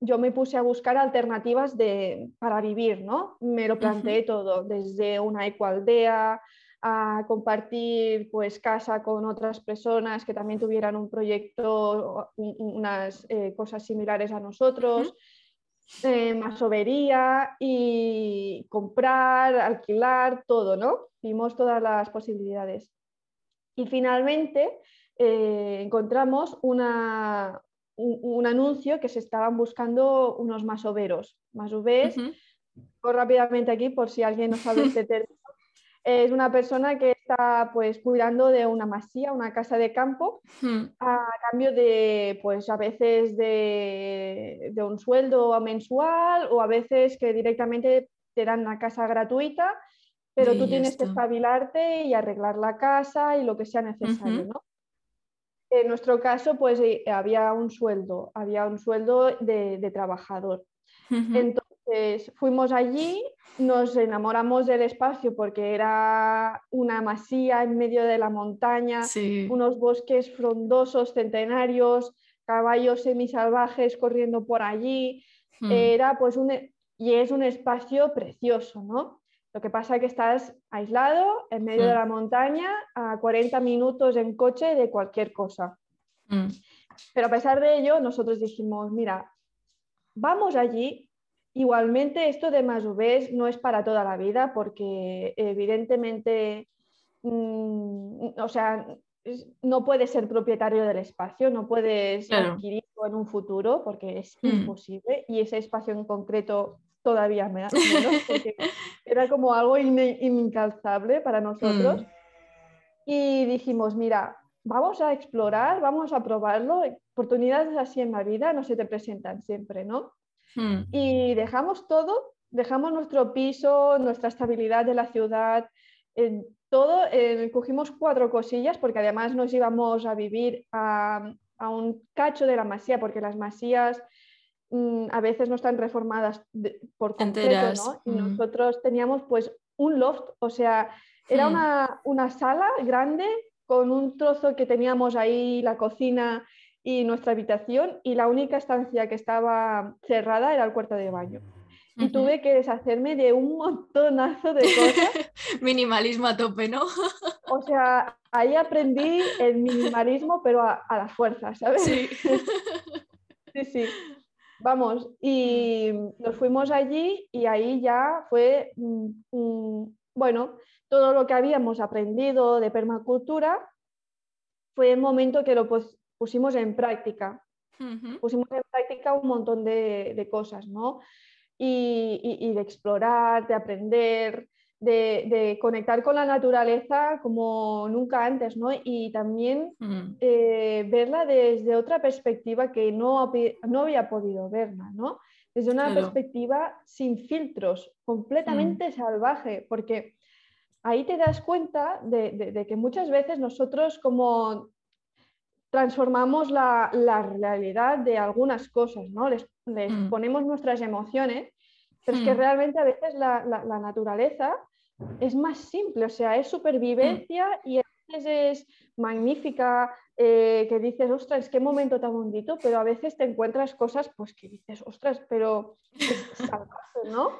yo me puse a buscar alternativas de, para vivir, ¿no? Me lo planteé todo, desde una ecoaldea a compartir pues casa con otras personas que también tuvieran un proyecto, unas eh, cosas similares a nosotros eh, masovería y comprar, alquilar, todo, ¿no? Vimos todas las posibilidades. Y finalmente eh, encontramos una, un, anuncio que se estaban buscando unos masoveros. Masovés, uh rápidamente aquí por si alguien no sabe este término. Es una persona que está pues cuidando de una masía, una casa de campo, hmm. a cambio de, pues a veces de, un sueldo mensual o a veces que directamente te dan una casa gratuita, pero tú tienes que espabilarte y arreglar la casa y lo que sea necesario, En nuestro caso, pues eh, había un sueldo, había un sueldo de, trabajador. Entonces fuimos allí nos enamoramos del espacio porque era una masía en medio de la montaña, unos bosques frondosos, centenarios, caballos semisalvajes corriendo por allí. Hmm. Era pues un, y es un espacio precioso, ¿no? Lo que pasa es que estás aislado en medio de hmm. la montaña a 40 minutos en coche de cualquier cosa. Hmm. Pero a pesar de ello, nosotros dijimos, mira, vamos allí Igualmente, esto de más UVs no es para toda la vida porque evidentemente, mm, o sea, no puedes ser propietario del espacio, no puedes adquirirlo en un futuro porque es mm. imposible y ese espacio en concreto todavía menos porque era como algo incalzable para nosotros. Mm. Y dijimos, mira, vamos a explorar, vamos a probarlo. Oportunidades así en la vida no se te presentan siempre, ¿no? Hmm. Y dejamos todo, dejamos nuestro piso, nuestra estabilidad de la ciudad, todo, cogimos cuatro cosillas porque además nos íbamos a vivir a, un cacho de la masía, porque las masías mm, a veces no están reformadas por completo, ¿no? Y hmm. nosotros teníamos pues un loft, o sea, era hmm. una, una sala grande con un trozo que teníamos ahí, la cocina y nuestra habitación y la única estancia que estaba cerrada era el cuarto de baño. Y tuve que deshacerme de un montonazo de cosas. Minimalismo a tope, ¿no? o sea, ahí aprendí el minimalismo, pero a, a la fuerza, ¿sabes? Sí. sí, sí. Vamos, y nos fuimos allí y ahí ya fue, mm, mm, bueno, todo lo que habíamos aprendido de permacultura fue el momento que lo, pusimos en práctica. Pusimos en práctica un montón de, cosas, ¿no? Y, de explorar, de aprender, de, conectar con la naturaleza como nunca antes, ¿no? Y también mm. eh, verla desde otra perspectiva que no, no había podido verla, ¿no? Desde una perspectiva sin filtros, completamente mm. salvaje, porque ahí te das cuenta de, que muchas veces nosotros como transformamos la, realidad de algunas cosas, ¿no? Les, Mm. ponemos nuestras emociones, pero es que Mm. realmente a veces la, la- la naturaleza es más simple, o sea, es supervivencia y a veces es magnífica, eh, que dices, ostras, qué momento tan bonito, pero a veces te encuentras cosas pues que dices, ostras, pero es salvaje, ¿no?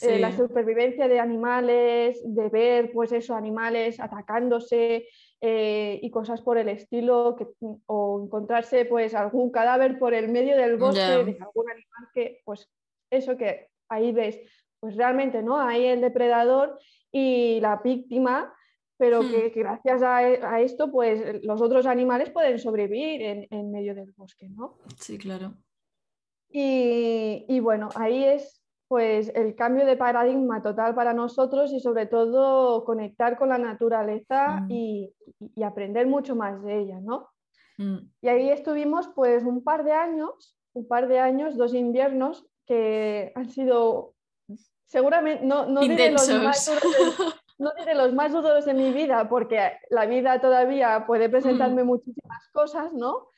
Eh, la supervivencia de animales, de ver, pues eso, animales atacándose eh, y cosas por el estilo, que, o encontrarse pues algún cadáver por el medio del bosque de algún animal que, pues eso que ahí ves, pues realmente, ¿no? Hay el depredador y la víctima, pero Hmm. que, que gracias a, a esto, pues los otros animales pueden sobrevivir en, en medio del bosque, ¿no? Sí, claro. Y, y bueno, ahí es pues el cambio de paradigma total para nosotros y sobre todo conectar con la naturaleza Mm. y, y- aprender mucho más de ella, ¿no? Mm. Y ahí estuvimos pues un par de años, un par de años, dos inviernos que han sido seguramente, no, no diré los más duros no diré los más duros de mi vida porque la vida todavía puede presentarme muchísimas cosas, ¿no?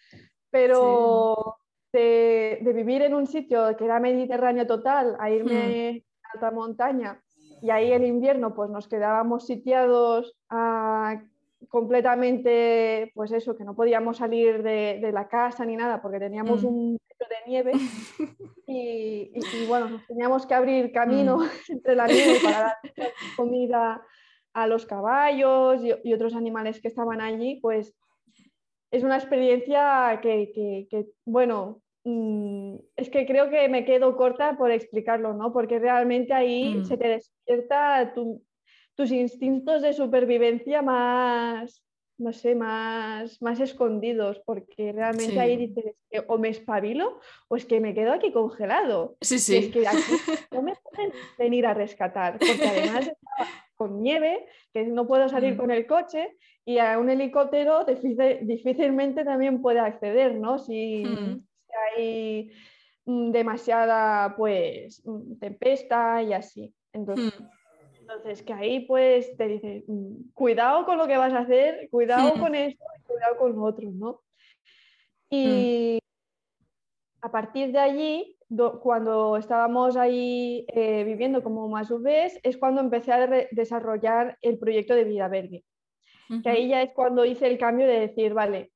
Pero de, de vivir en un sitio que era mediterráneo total a irme a alta montaña y ahí el invierno pues nos quedábamos sitiados a completamente, pues eso, que no podíamos salir de, de la casa ni nada porque teníamos Mm. un metro de nieve y, y- y, bueno, nos teníamos que abrir camino Mm. entre la nieve para dar comida a los caballos y, y otros animales que estaban allí, pues es una experiencia que, que- que, bueno, mm, es que creo que me quedo corta por explicarlo, ¿no? Porque realmente ahí Mm. se te despierta tu- tus instintos de supervivencia más, no sé, más, más escondidos, porque realmente ahí Sí. dices que o me espabilo o es que me quedo aquí congelado. Sí, Y es sí. que aquí no me pueden venir a rescatar, porque además estaba con nieve, que no puedo salir Mm. con el coche y a un helicóptero difícil- difícilmente también puede acceder, ¿no? Si, Mm. Hay mm, demasiada, pues, mm, tempesta y así. Entonces, Mm. entonces, que ahí pues te dice, mm, cuidado con lo que vas a hacer, cuidado Mm. con esto y cuidado con lo otro, ¿no? Y a partir de allí, do- cuando estábamos ahí eh, viviendo como más UVs, es cuando empecé a desarrollar el proyecto de Vida Verde. Que ahí ya es cuando hice el cambio de decir, vale,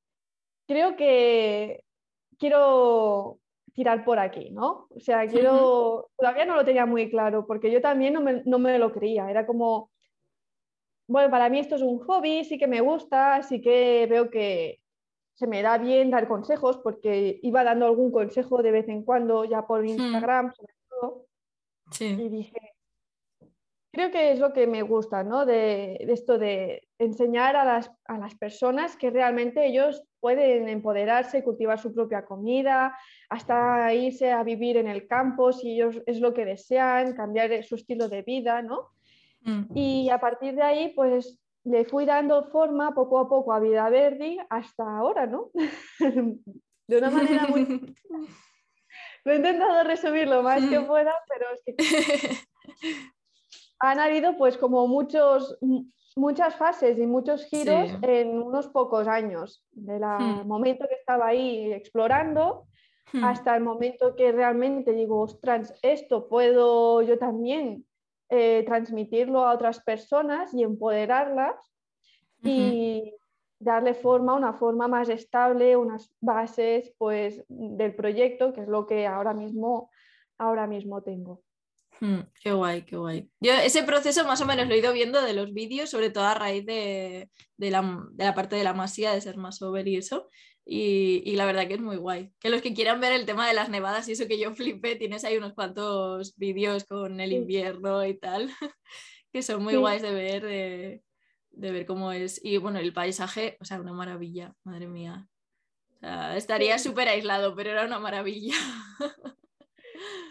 creo que quiero tirar por aquí, ¿no? O sea, quiero, todavía no lo tenía muy claro, porque yo también no me, no me lo creía, era como, bueno, para mí esto es un hobby, sí que me gusta, sí que veo que se me da bien dar consejos, porque iba dando algún consejo de vez en cuando, ya por Instagram, sobre todo, Sí. y dije, creo que es lo que me gusta, ¿no? De, de esto de enseñar a las, a las personas que realmente ellos pueden empoderarse, cultivar su propia comida, hasta irse a vivir en el campo si ellos es lo que desean, cambiar su estilo de vida, ¿no? Mm. Y a partir de ahí, pues le fui dando forma poco a poco a Vida Verde hasta ahora, ¿no? de una manera muy... Lo he intentado resumir lo más que Mm. pueda, pero es que han habido pues como muchos, muchas fases y muchos giros Sí. en unos pocos años, del Hmm. momento que estaba ahí explorando Mm. hasta el momento que realmente digo, ostras, esto puedo yo también eh, transmitirlo a otras personas y empoderarlas y darle forma, una forma más estable, unas bases pues del proyecto, que es lo que ahora mismo, ahora mismo tengo. Mm, qué guay, qué guay. Yo ese proceso más o menos lo he ido viendo de los vídeos, sobre todo a raíz de, de la, de la parte de la masía, de ser más over y eso. Y, y la verdad que es muy guay. Que los que quieran ver el tema de las nevadas y eso que yo flipé, tienes ahí unos cuantos vídeos con el invierno y tal, que son muy Sí. guays de ver, de, de ver cómo es. Y bueno, el paisaje, o sea, una maravilla, madre mía. O sea, estaría súper aislado, pero era una maravilla.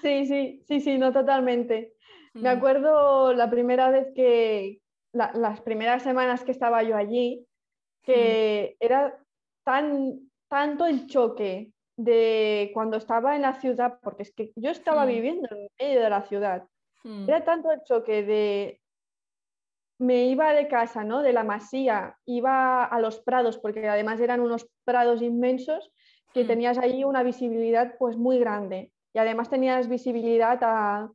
Sí, sí, sí, sí, no totalmente. Me Mm, acuerdo la primera vez que, la- las primeras semanas que estaba yo allí, que era tan, tanto el choque de cuando estaba en la ciudad, porque es que yo estaba Mm. viviendo en medio de la ciudad, mm, era tanto el choque de me iba de casa, ¿no? De la masía, iba a los prados, porque además eran unos prados inmensos que Mm. tenías ahí una visibilidad pues muy grande. Y además tenías visibilidad a,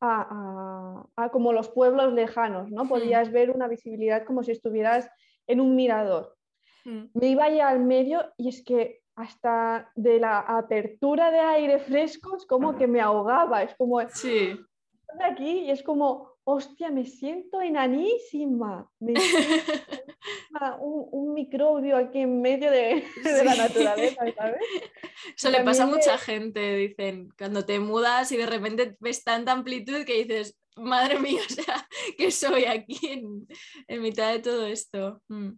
a- a- a como los pueblos lejanos, ¿no? Podías ver una visibilidad como si estuvieras en un mirador. Mm. Me iba allá al medio y es que hasta de la apertura de aire fresco es como que me ahogaba, es como Sí. aquí y es como, hostia, me siento enanísima, me siento un, un microbio aquí en medio de, de la naturaleza, ¿sabes? Eso le pasa a mucha gente, dicen, cuando te mudas y de repente ves tanta amplitud que dices, madre mía, o sea, que soy aquí en, en mitad de todo esto. Mm.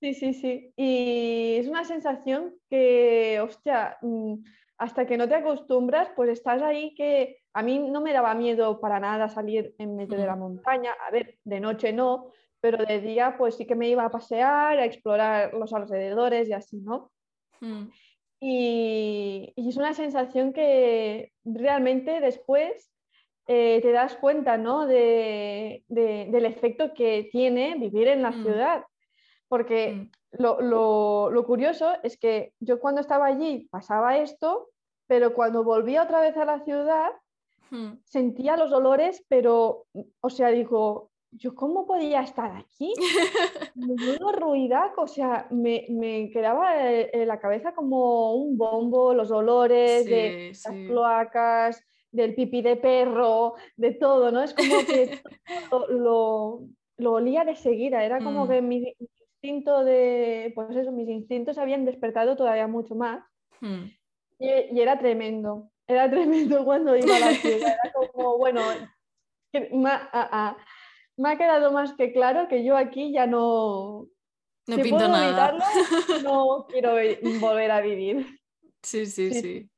Sí, sí, sí. Y es una sensación que, hostia, mm, hasta que no te acostumbras, pues estás ahí que a mí no me daba miedo para nada salir en medio de la montaña. A ver, de noche no, pero de día pues sí que me iba a pasear, a explorar los alrededores y así, ¿no? Mm. Y, y es una sensación que realmente después eh, te das cuenta, ¿no? de- de- del efecto que tiene vivir en la Mm. ciudad. Porque Mm. lo, lo- lo curioso es que yo cuando estaba allí pasaba esto, pero cuando volvía otra vez a la ciudad Mm. sentía los olores, pero, o sea, digo, ¿yo cómo podía estar aquí? Menudo ruidaco, o sea, me, me quedaba eh, en la cabeza como un bombo, los olores de Sí, las sí. cloacas, del pipí de perro, de todo, ¿no? Es como que lo, lo olía de seguida, era como Mm. que mi instinto de, pues eso, mis instintos habían despertado todavía mucho más Mm. y, y era tremendo, era tremendo cuando iba a la ciudad, era como, bueno, que me ha- me ha quedado más que claro que yo aquí ya no, No si pinto puedo nada. evitarlo, no quiero vi- volver a vivir. Sí, sí, Sí. sí.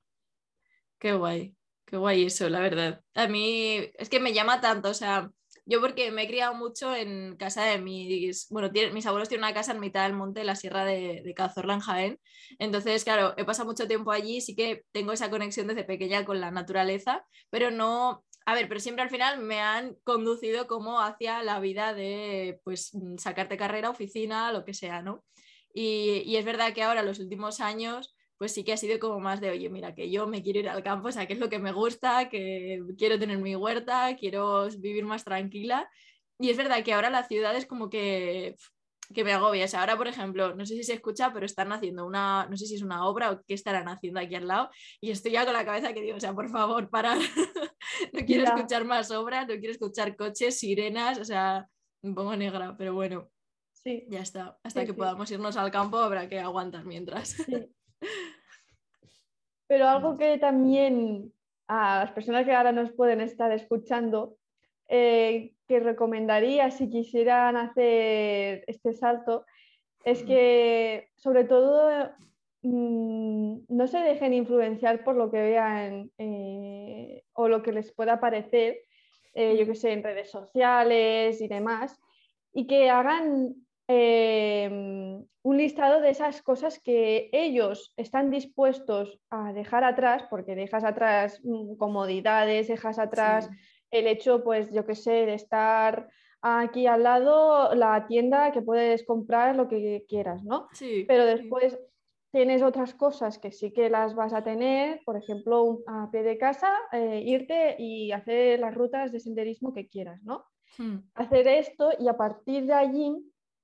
Qué guay, qué guay eso, la verdad. A mí es que me llama tanto, o sea, yo porque me he criado mucho en casa de mis, bueno, tiene- mis abuelos tienen una casa en mitad del monte, en la sierra de, de Cazorla, en Jaén. Entonces, claro, he pasado mucho tiempo allí, sí que tengo esa conexión desde pequeña con la naturaleza, pero no, a ver, pero siempre al final me han conducido como hacia la vida de, pues, mm, sacarte carrera, oficina, lo que sea, ¿no? Y, y es verdad que ahora, los últimos años, pues sí que ha sido como más de, oye, mira, que yo me quiero ir al campo, o sea, que es lo que me gusta, que quiero tener mi huerta, quiero vivir más tranquila. Y es verdad que ahora la ciudad es como que, que me agobia. O sea, ahora, por ejemplo, no sé si se escucha, pero están haciendo una, no sé si es una obra o qué estarán haciendo aquí al lado. Y estoy ya con la cabeza que digo, o sea, por favor, parar. no quiero Ya. escuchar más obras, no quiero escuchar coches, sirenas, o sea, me pongo negra, pero bueno, Sí, ya está. Hasta Sí, que sí. podamos irnos al campo habrá que aguantar mientras. sí. Pero algo que también a las personas que ahora nos pueden estar escuchando, eh, que recomendaría si quisieran hacer este salto, es Mm. que sobre todo mm, no se dejen influenciar por lo que vean eh, o lo que les pueda parecer, eh, yo Mm. que sé, en redes sociales y demás, y que hagan eh, un listado de esas cosas que ellos están dispuestos a dejar atrás, porque dejas atrás mm, comodidades, dejas atrás Sí. el hecho, pues yo que sé, de estar aquí al lado la tienda que puedes comprar lo que quieras, ¿no? Sí, Pero sí. después tienes otras cosas que sí que las vas a tener, por ejemplo, un- a pie de casa, eh, irte y hacer las rutas de senderismo que quieras, ¿no? Mm. hacer esto y a partir de allí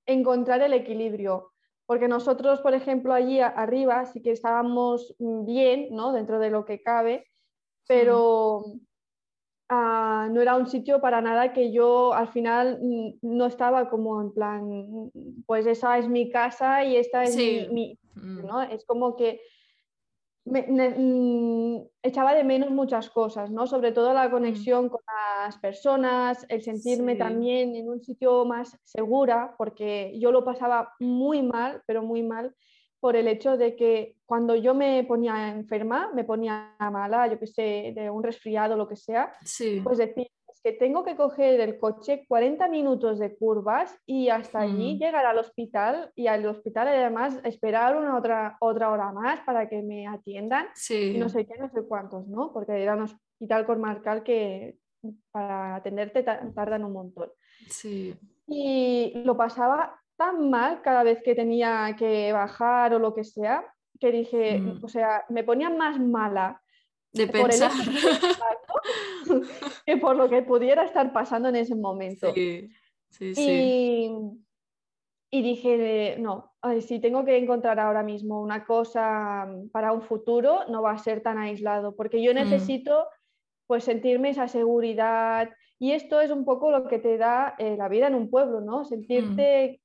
encontrar el equilibrio. Porque nosotros, por ejemplo, allí arriba sí que estábamos mm, bien, ¿no? Dentro de lo que cabe, pero ah, no era un sitio para nada que yo al final mm, no estaba como en plan, mm, pues esa es mi casa y esta es Sí. mi, mi-. ¿no? Es como que me- mm, echaba de menos muchas cosas, ¿no? Sobre todo la conexión con las personas, el sentirme Sí. también en un sitio más segura, porque yo lo pasaba muy mal, pero muy mal, por el hecho de que cuando yo me ponía enferma, me ponía mala, yo que sé, de un resfriado, lo que sea, Sí. pues decir, que tengo que coger el coche 40 minutos de curvas y hasta allí Mm. llegar al hospital y al hospital además esperar una otra, otra hora más para que me atiendan y no Sí. sé qué, no sé cuántos, ¿no? Porque era un hospital comarcal que para atenderte ta- tardan un montón. Sí. Y lo pasaba tan mal cada vez que tenía que bajar o lo que sea, que dije, Mm. o sea, me ponía más mala De por pensar. que por lo que pudiera estar pasando en ese momento. Sí, sí, sí. Y, y dije, no, ay, si tengo que encontrar ahora mismo una cosa para un futuro, no va a ser tan aislado, porque yo Mm. necesito pues sentirme esa seguridad y esto es un poco lo que te da eh, la vida en un pueblo, ¿no? Sentirte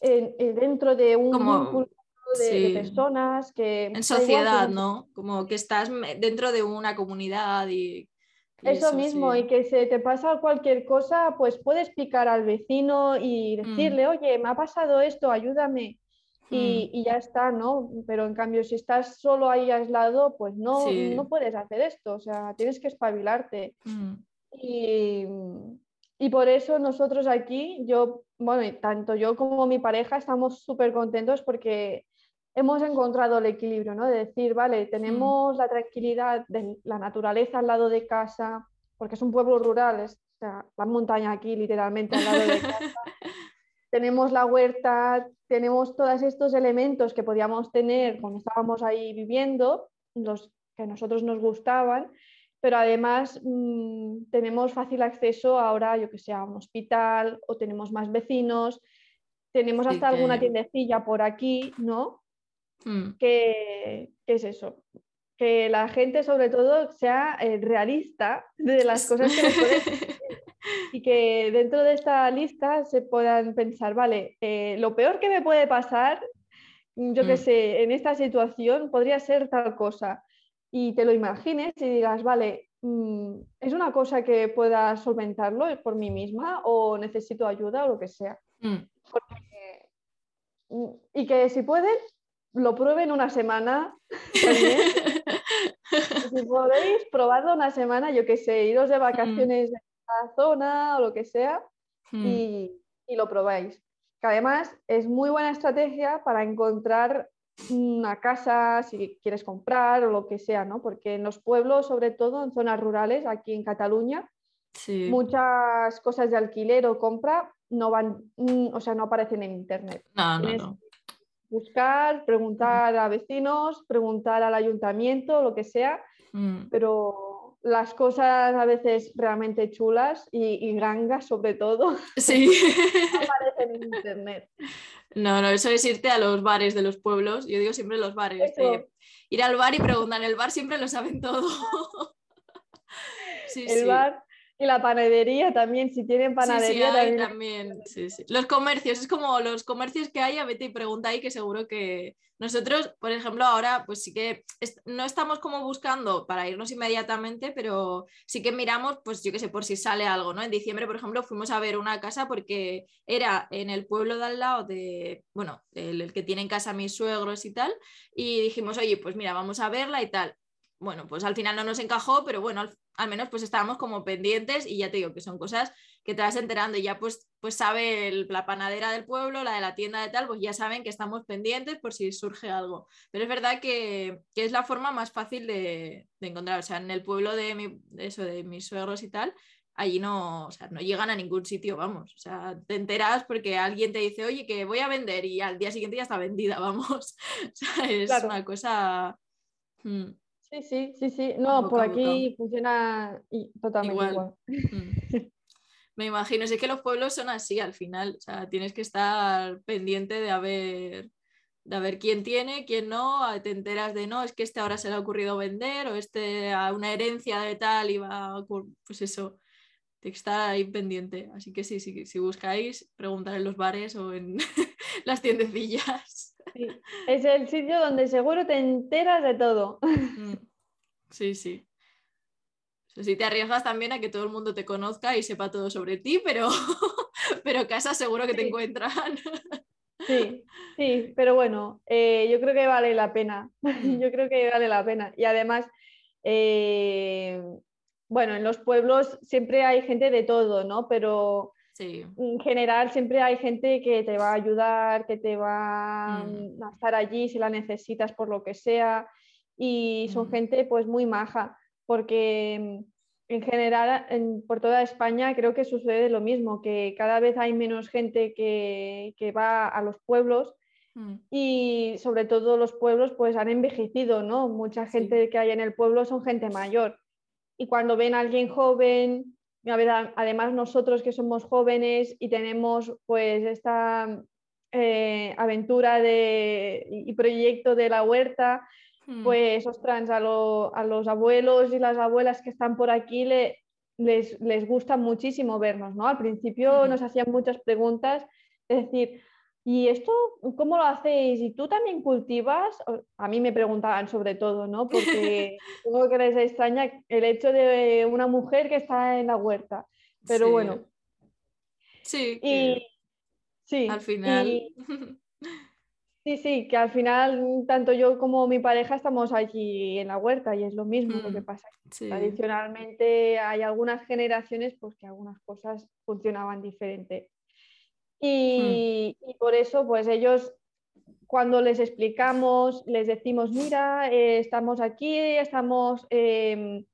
en- en- dentro de un Como- de, personas que... En sociedad, que ¿no? Como que estás dentro de una comunidad y, y Eso mismo, sí. y que se te pasa cualquier cosa, pues puedes picar al vecino y Mm. decirle, oye, me ha pasado esto, ayúdame. Y, Mm, y ya está, ¿no? Pero en cambio, si estás solo ahí aislado, pues no, Sí. no puedes hacer esto, o sea, tienes que espabilarte. mm, Y, y por eso nosotros aquí, yo, bueno, tanto yo como mi pareja estamos súper contentos porque hemos encontrado el equilibrio, ¿no? De decir, vale, tenemos la tranquilidad de la naturaleza al lado de casa, porque es un pueblo rural, es o sea, la montaña aquí literalmente al lado de casa. tenemos la huerta, tenemos todos estos elementos que podíamos tener cuando estábamos ahí viviendo, los que a nosotros nos gustaban, pero además mm, tenemos fácil acceso ahora, yo que sé, a un hospital o tenemos más vecinos, tenemos Sí, hasta alguna que- tiendecilla por aquí, ¿no? Mm, Que, que es eso, que la gente sobre todo sea eh, realista de las cosas que nos pueden y que dentro de esta lista se puedan pensar, vale, eh, lo peor que me puede pasar, mm, yo qué Mm. sé, en esta situación podría ser tal cosa. Y te lo imagines y digas, vale, mm, es una cosa que pueda solventarlo por mí misma o necesito ayuda o lo que sea. mm. Y que si pueden, lo prueben una semana. Si podéis, probarlo una semana, yo qué sé, iros de vacaciones en la zona o lo que sea Mm, y, y lo probáis. Que además es muy buena estrategia para encontrar una casa si quieres comprar o lo que sea, ¿no? Porque en los pueblos, sobre todo en zonas rurales, aquí en Cataluña, sí. muchas cosas de alquiler o compra no van, mm, o sea, no aparecen en internet. No, no, Tienes no. Buscar, preguntar a vecinos, preguntar al ayuntamiento, lo que sea, Mm. pero las cosas a veces realmente chulas y, y grangas sobre todo Sí. no aparecen en internet. No, no, eso es irte a los bares de los pueblos. Yo digo siempre los bares. de Eso. ir al bar y preguntar. En el bar siempre lo saben todo. Sí, El sí. bar y la panadería también, si tienen Sí, sí, panadería hay también. también. Sí, sí. Los comercios, es como los comercios que hay, a vete y pregunta ahí, que seguro que nosotros, por ejemplo, ahora, pues sí que est- no estamos como buscando para irnos inmediatamente, pero sí que miramos, pues yo qué sé, por si sale algo, ¿no? En diciembre, por ejemplo, fuimos a ver una casa porque era en el pueblo de al lado de, bueno, el, el que tiene en casa mis suegros y tal, y dijimos, oye, pues mira, vamos a verla y tal. Bueno, pues al final no nos encajó, pero bueno, al, al menos pues estábamos como pendientes y ya te digo que son cosas que te vas enterando y ya pues, pues sabe el- la panadera del pueblo, la de la tienda de tal, pues ya saben que estamos pendientes por si surge algo. Pero es verdad que, que es la forma más fácil de, de encontrar. O sea, en el pueblo de, mi- de eso, de mis suegros y tal, allí no, o sea, no llegan a ningún sitio, vamos. O sea, te enteras porque alguien te dice, oye, que voy a vender y al día siguiente ya está vendida, vamos. O sea, es Claro. una cosa... mm, Sí, sí, sí, sí. No, Boca por aquí funciona totalmente Igual. igual. Mm. Me imagino, es que los pueblos son así al final, o sea, tienes que estar pendiente de a ver, de a ver quién tiene, quién no, te enteras de no, es que este ahora se le ha ocurrido vender o este a una herencia de tal y va, a pues eso, que estar ahí pendiente. Así que sí, sí, si buscáis, preguntar en los bares o en las tiendecillas. Sí. Es el sitio donde seguro te enteras de todo. Mm. Sí, sí. Sí te arriesgas también a que todo el mundo te conozca y sepa todo sobre ti, pero, pero casa seguro que te encuentran. Sí, sí, pero bueno, eh, yo creo que vale la pena. Mm. Yo creo que vale la pena. Y además, eh, bueno, en los pueblos siempre hay gente de todo, ¿no? Pero Sí, en general siempre hay gente que te va a ayudar, que te va Mm. a estar allí si la necesitas por lo que sea. Y son Mm. gente pues muy maja, porque en general, por toda España creo que sucede lo mismo, que cada vez hay menos gente que, va a los pueblos mm. y sobre todo los pueblos pues han envejecido, ¿no? Mucha gente que hay en el pueblo son gente mayor y cuando ven a alguien joven, además nosotros que somos jóvenes y tenemos pues esta eh, aventura de, y proyecto de la huerta, Hmm. pues ostras, a, a, los abuelos y las abuelas que están por aquí le, les, les, gusta muchísimo vernos, ¿no? Al principio hmm. nos hacían muchas preguntas, es decir, ¿y esto cómo lo hacéis? ¿Y tú también cultivas? A mí me preguntaban sobre todo, ¿no? Porque supongo que les extraña el hecho de una mujer que está en la huerta, pero bueno. Sí. Y, sí. Al final. Sí, sí, que al final tanto yo como mi pareja estamos allí en la huerta y es lo mismo lo que mm, pasa. Tradicionalmente hay algunas generaciones pues que algunas cosas funcionaban diferente. Hmm. Y, por eso pues ellos cuando les explicamos, les decimos, mira, eh, estamos aquí, estamos em,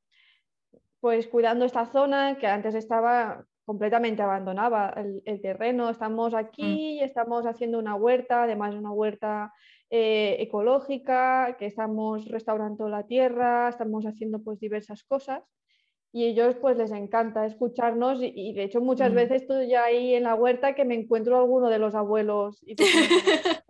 pues cuidando esta zona que antes estaba completamente abandonaba el, terreno. Estamos aquí, mm. estamos haciendo una huerta, además una huerta eh, ecológica, que estamos restaurando la tierra, estamos haciendo pues diversas cosas y ellos pues les encanta escucharnos y, de hecho muchas mm. veces estoy ahí en la huerta que me encuentro alguno de los abuelos y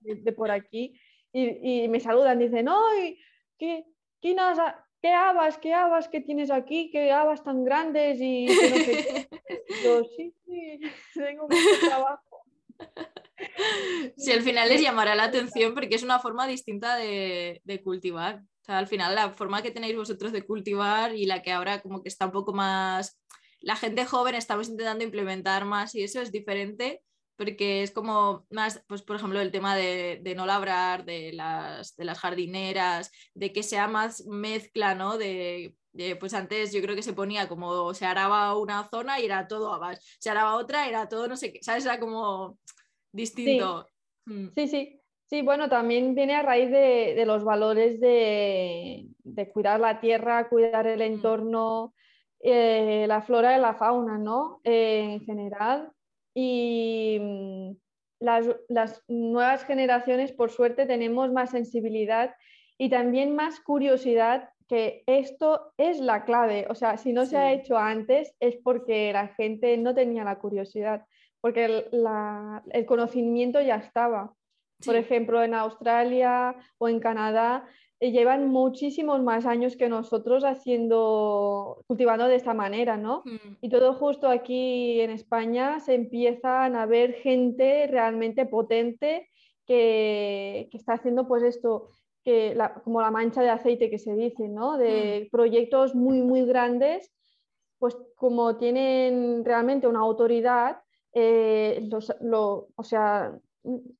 de, por aquí y, me saludan, dicen, ¡ay! ¿Qué, ¿quién has, ¿qué habas, qué habas que tienes aquí? ¿Qué habas tan grandes? Y Yo, sí, sí, tengo mucho trabajo. Sí, al final les llamará la atención porque es una forma distinta de, cultivar. O sea, al final la forma que tenéis vosotros de cultivar y la que ahora como que está un poco más... La gente joven estamos intentando implementar más y eso es diferente porque es como más, pues por ejemplo, el tema de, no labrar, de las, de las, jardineras, de que sea más mezcla, ¿no? De, pues antes yo creo que se ponía como se araba una zona y era todo abas, se araba otra, era todo no sé qué, ¿sabes? Era como distinto. Mm. Sí, sí, sí. bueno, también viene a raíz de, los valores de, cuidar la tierra, cuidar el mm. entorno, eh, la flora y la fauna, ¿no? Eh, en general y mm, las, nuevas generaciones, por suerte, tenemos más sensibilidad y también más curiosidad que esto es la clave. O sea, si no se ha hecho antes es porque la gente no tenía la curiosidad, porque el conocimiento ya estaba. Por ejemplo, en Australia o en Canadá eh, llevan muchísimos más años que nosotros haciendo, cultivando de esta manera, ¿no? Mm. Y todo justo aquí en España se empiezan a ver gente realmente potente que, que está haciendo pues esto, que como la mancha de aceite que se dice, ¿no? De mm. proyectos muy, muy grandes, pues como tienen realmente una autoridad, eh, o sea,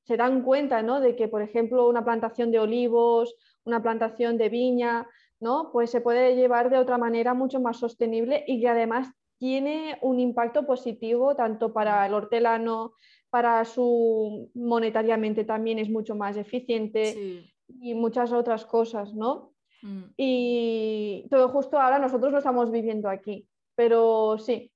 se dan cuenta ¿no? de que, por ejemplo, una plantación de olivos una plantación de viña, ¿no? Pues se puede llevar de otra manera mucho más sostenible y que además tiene un impacto positivo tanto para el hortelano, para su monetariamente también es mucho más eficiente y muchas otras cosas, ¿no? Mm. Y todo justo ahora nosotros lo estamos viviendo aquí, pero sí,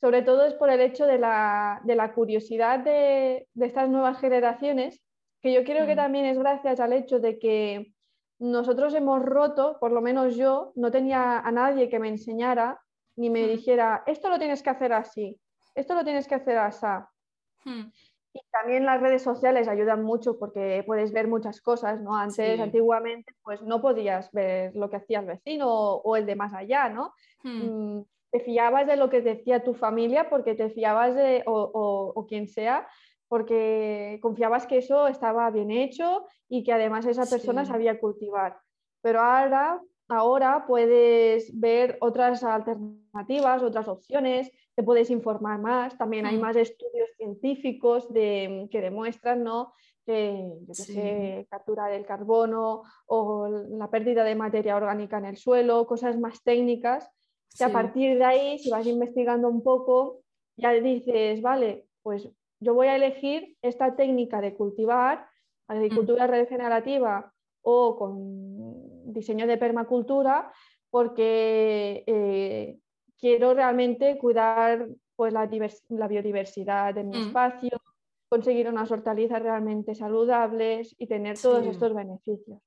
sobre todo es por el hecho de la, curiosidad de, estas nuevas generaciones, que yo creo que mm. también es gracias al hecho de que nosotros hemos roto, por lo menos yo, no tenía a nadie que me enseñara ni me dijera, esto lo tienes que hacer así, esto lo tienes que hacer así. Hmm. Y también las redes sociales ayudan mucho porque puedes ver muchas cosas, ¿no? Antes, antiguamente, pues no podías ver lo que hacía el vecino o, el de más allá, ¿no? Hmm. Te fiabas de lo que decía tu familia porque te fiabas de, o, o quien sea, porque confiabas que eso estaba bien hecho y que además esa persona sabía cultivar. Pero ahora, ahora puedes ver otras alternativas, otras opciones, te puedes informar más, también hay mm. más estudios científicos de, que demuestran ¿no? que yo captura del carbono o la pérdida de materia orgánica en el suelo, cosas más técnicas, que a partir de ahí, si vas investigando un poco, ya dices, vale, pues yo voy a elegir esta técnica de cultivar, agricultura mm. regenerativa o con diseño de permacultura, porque eh, quiero realmente cuidar pues, la, la biodiversidad de mi Mm. espacio, conseguir unas hortalizas realmente saludables y tener todos Sí. estos beneficios.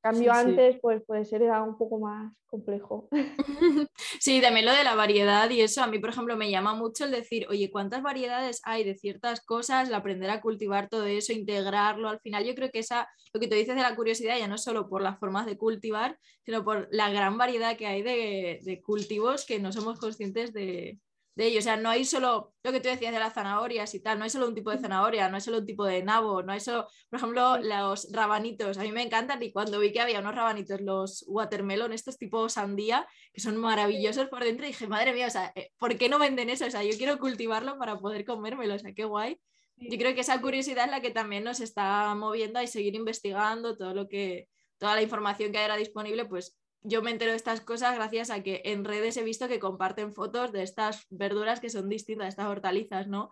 Cambio, Sí, sí. antes pues puede ser un poco más complejo. Sí, también lo de la variedad y eso, a mí, por ejemplo, me llama mucho el decir, oye, ¿cuántas variedades hay de ciertas cosas? El aprender a cultivar todo eso, integrarlo. Al final, yo creo que esa, lo que tú dices de la curiosidad, ya no es solo por las formas de cultivar, sino por la gran variedad que hay de, de cultivos que no somos conscientes de, de ello. O sea, no hay solo lo que tú decías de las zanahorias y tal, no hay solo un tipo de zanahoria, no hay solo un tipo de nabo, no hay solo, por ejemplo, los rabanitos. A mí me encantan y cuando vi que había unos rabanitos, los watermelon, estos tipo sandía, que son maravillosos por dentro, dije, madre mía, o sea, eh, ¿por qué no venden eso? O sea, yo quiero cultivarlo para poder comérmelo, o sea, qué guay. Yo creo que esa curiosidad es la que también nos está moviendo a seguir investigando todo lo que, toda la información que era disponible, pues yo me entero de estas cosas gracias a que en redes he visto que comparten fotos de estas verduras que son distintas, estas hortalizas, ¿no?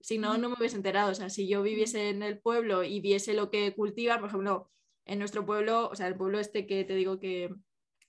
Si no, no me hubiese enterado. O sea, si yo viviese en el pueblo y viese lo que cultivan, por ejemplo, en nuestro pueblo, o sea, el pueblo este que te digo que,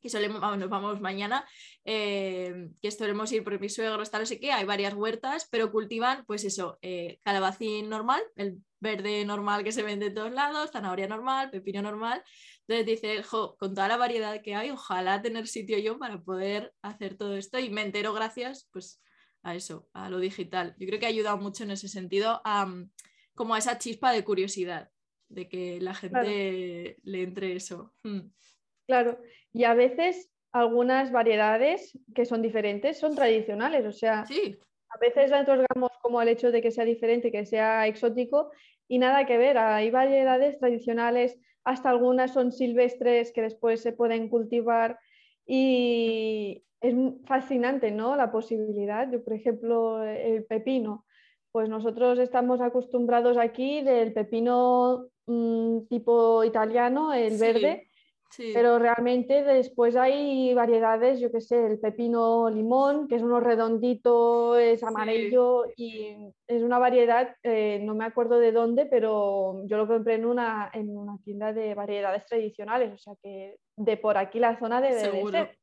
que solemos, vamos, nos vamos mañana, eh, que solemos ir por mis suegros, tal, no sé qué, hay varias huertas, pero cultivan, pues eso, eh, calabacín normal, el verde normal que se vende en todos lados, zanahoria normal, pepino normal. Entonces dice, jo, con toda la variedad que hay, ojalá tener sitio yo para poder hacer todo esto y me entero gracias pues a eso, a lo digital. Yo creo que ha ayudado mucho en ese sentido a mm, como a esa chispa de curiosidad, de que la gente le entre eso. Mm. Claro, y a veces algunas variedades que son diferentes son tradicionales, o sea, Sí, a veces la otorgamos como el hecho de que sea diferente, que sea exótico y nada que ver, hay variedades tradicionales, hasta algunas son silvestres que después se pueden cultivar y es fascinante, ¿no? La posibilidad. Yo, por ejemplo, el pepino, pues nosotros estamos acostumbrados aquí del pepino mm, tipo italiano, el Sí. verde, sí. pero realmente después hay variedades, yo qué sé, el pepino limón, que es uno redondito, es amarillo y es una variedad, eh, no me acuerdo de dónde, pero yo lo compré en una, en una tienda de variedades tradicionales, o sea que de por aquí la zona debe de Seguro. ser.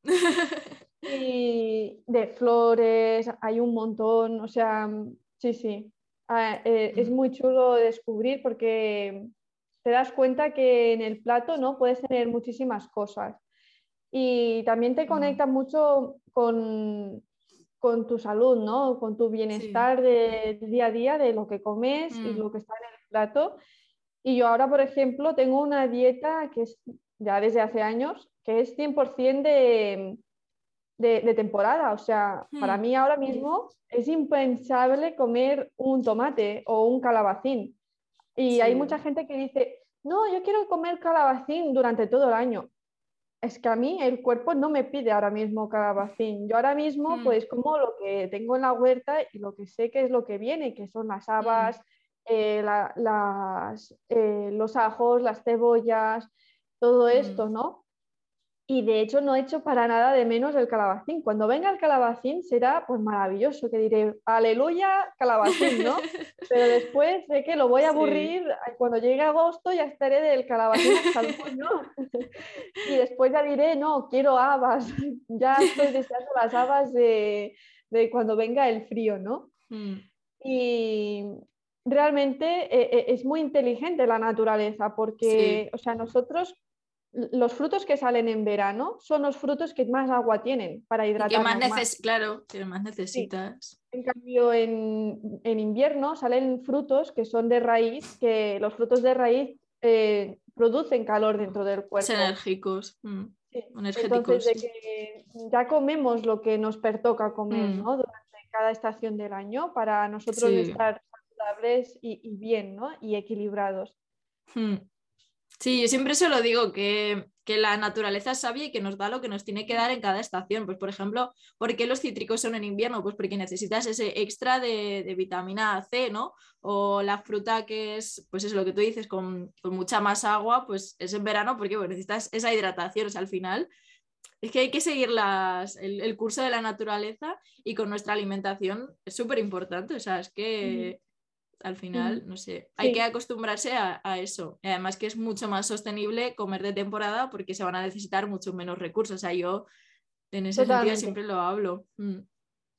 Y de flores, hay un montón, o sea, sí, sí. Ah, eh, es muy chulo descubrir porque te das cuenta que en el plato no puedes tener muchísimas cosas. Y también te Mm. conecta mucho con, con tu salud, ¿no? Con tu bienestar del día a día, de lo que comes y Mm. lo que está en el plato. Y yo ahora, por ejemplo, tengo una dieta que es ya desde hace años, que es 100% de, de, de temporada. O sea, para Hmm. mí ahora mismo es impensable comer un tomate o un calabacín. Y hay mucha gente que dice, no, yo quiero comer calabacín durante todo el año. Es que a mí el cuerpo no me pide ahora mismo calabacín. Yo ahora mismo Mm. pues como lo que tengo en la huerta y lo que sé que es lo que viene, que son las habas, eh, la- las, eh, los ajos, las cebollas, todo esto, Mm. ¿no? Y de hecho no he hecho para nada de menos el calabacín. Cuando venga el calabacín será pues maravilloso, que diré, aleluya, calabacín, ¿no? Pero después sé que lo voy a Sí. aburrir, cuando llegue agosto ya estaré del calabacín hasta el moño. Y después ya diré, no, quiero habas, ya estoy deseando las habas de, de cuando venga el frío, ¿no? Mm. Y realmente eh, eh, es muy inteligente la naturaleza porque, o sea, nosotros, los frutos que salen en verano son los frutos que más agua tienen para Y que más claro, que más necesitas. En cambio, en, en invierno salen frutos que son de raíz, que los frutos de raíz eh, producen calor dentro del cuerpo. enérgicos. mm, Sí. energéticos. Entonces, de que ya comemos lo que nos pertoca comer Mm. ¿no? durante cada estación del año para nosotros Sí. estar saludables y, y bien ¿no? y equilibrados. Mm. Sí, yo siempre se lo digo, que, que la naturaleza es sabia y que nos da lo que nos tiene que dar en cada estación. Pues, por ejemplo, ¿por qué los cítricos son en invierno? Pues porque necesitas ese extra de, de vitamina C, ¿no? O la fruta que es, pues es lo que tú dices, con, con mucha más agua, pues es en verano porque bueno, necesitas esa hidratación. O sea, al final es que hay que seguir las, el, el curso de la naturaleza y con nuestra alimentación es súper importante. O sea, es que al final, no sé, hay Sí. que acostumbrarse a, a eso. Y además que es mucho más sostenible comer de temporada porque se van a necesitar mucho menos recursos. O sea, yo en ese Totalmente. sentido siempre lo hablo. Mm.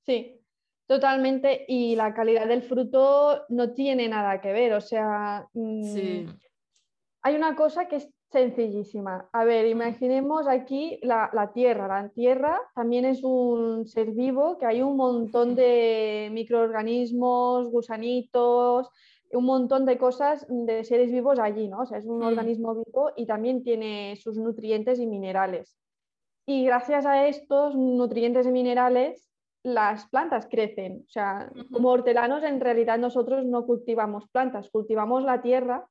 Sí, totalmente. Y la calidad del fruto no tiene nada que ver. O sea, mm, hay una cosa que es sencillísima. A ver, imaginemos aquí la, tierra. La tierra también es un ser vivo, que hay un montón de microorganismos, gusanitos, un montón de cosas de seres vivos allí, ¿no? O sea, es un organismo vivo y también tiene sus nutrientes y minerales. Y gracias a estos nutrientes y minerales, las plantas crecen. O sea, como hortelanos, en realidad nosotros no cultivamos plantas, cultivamos la tierra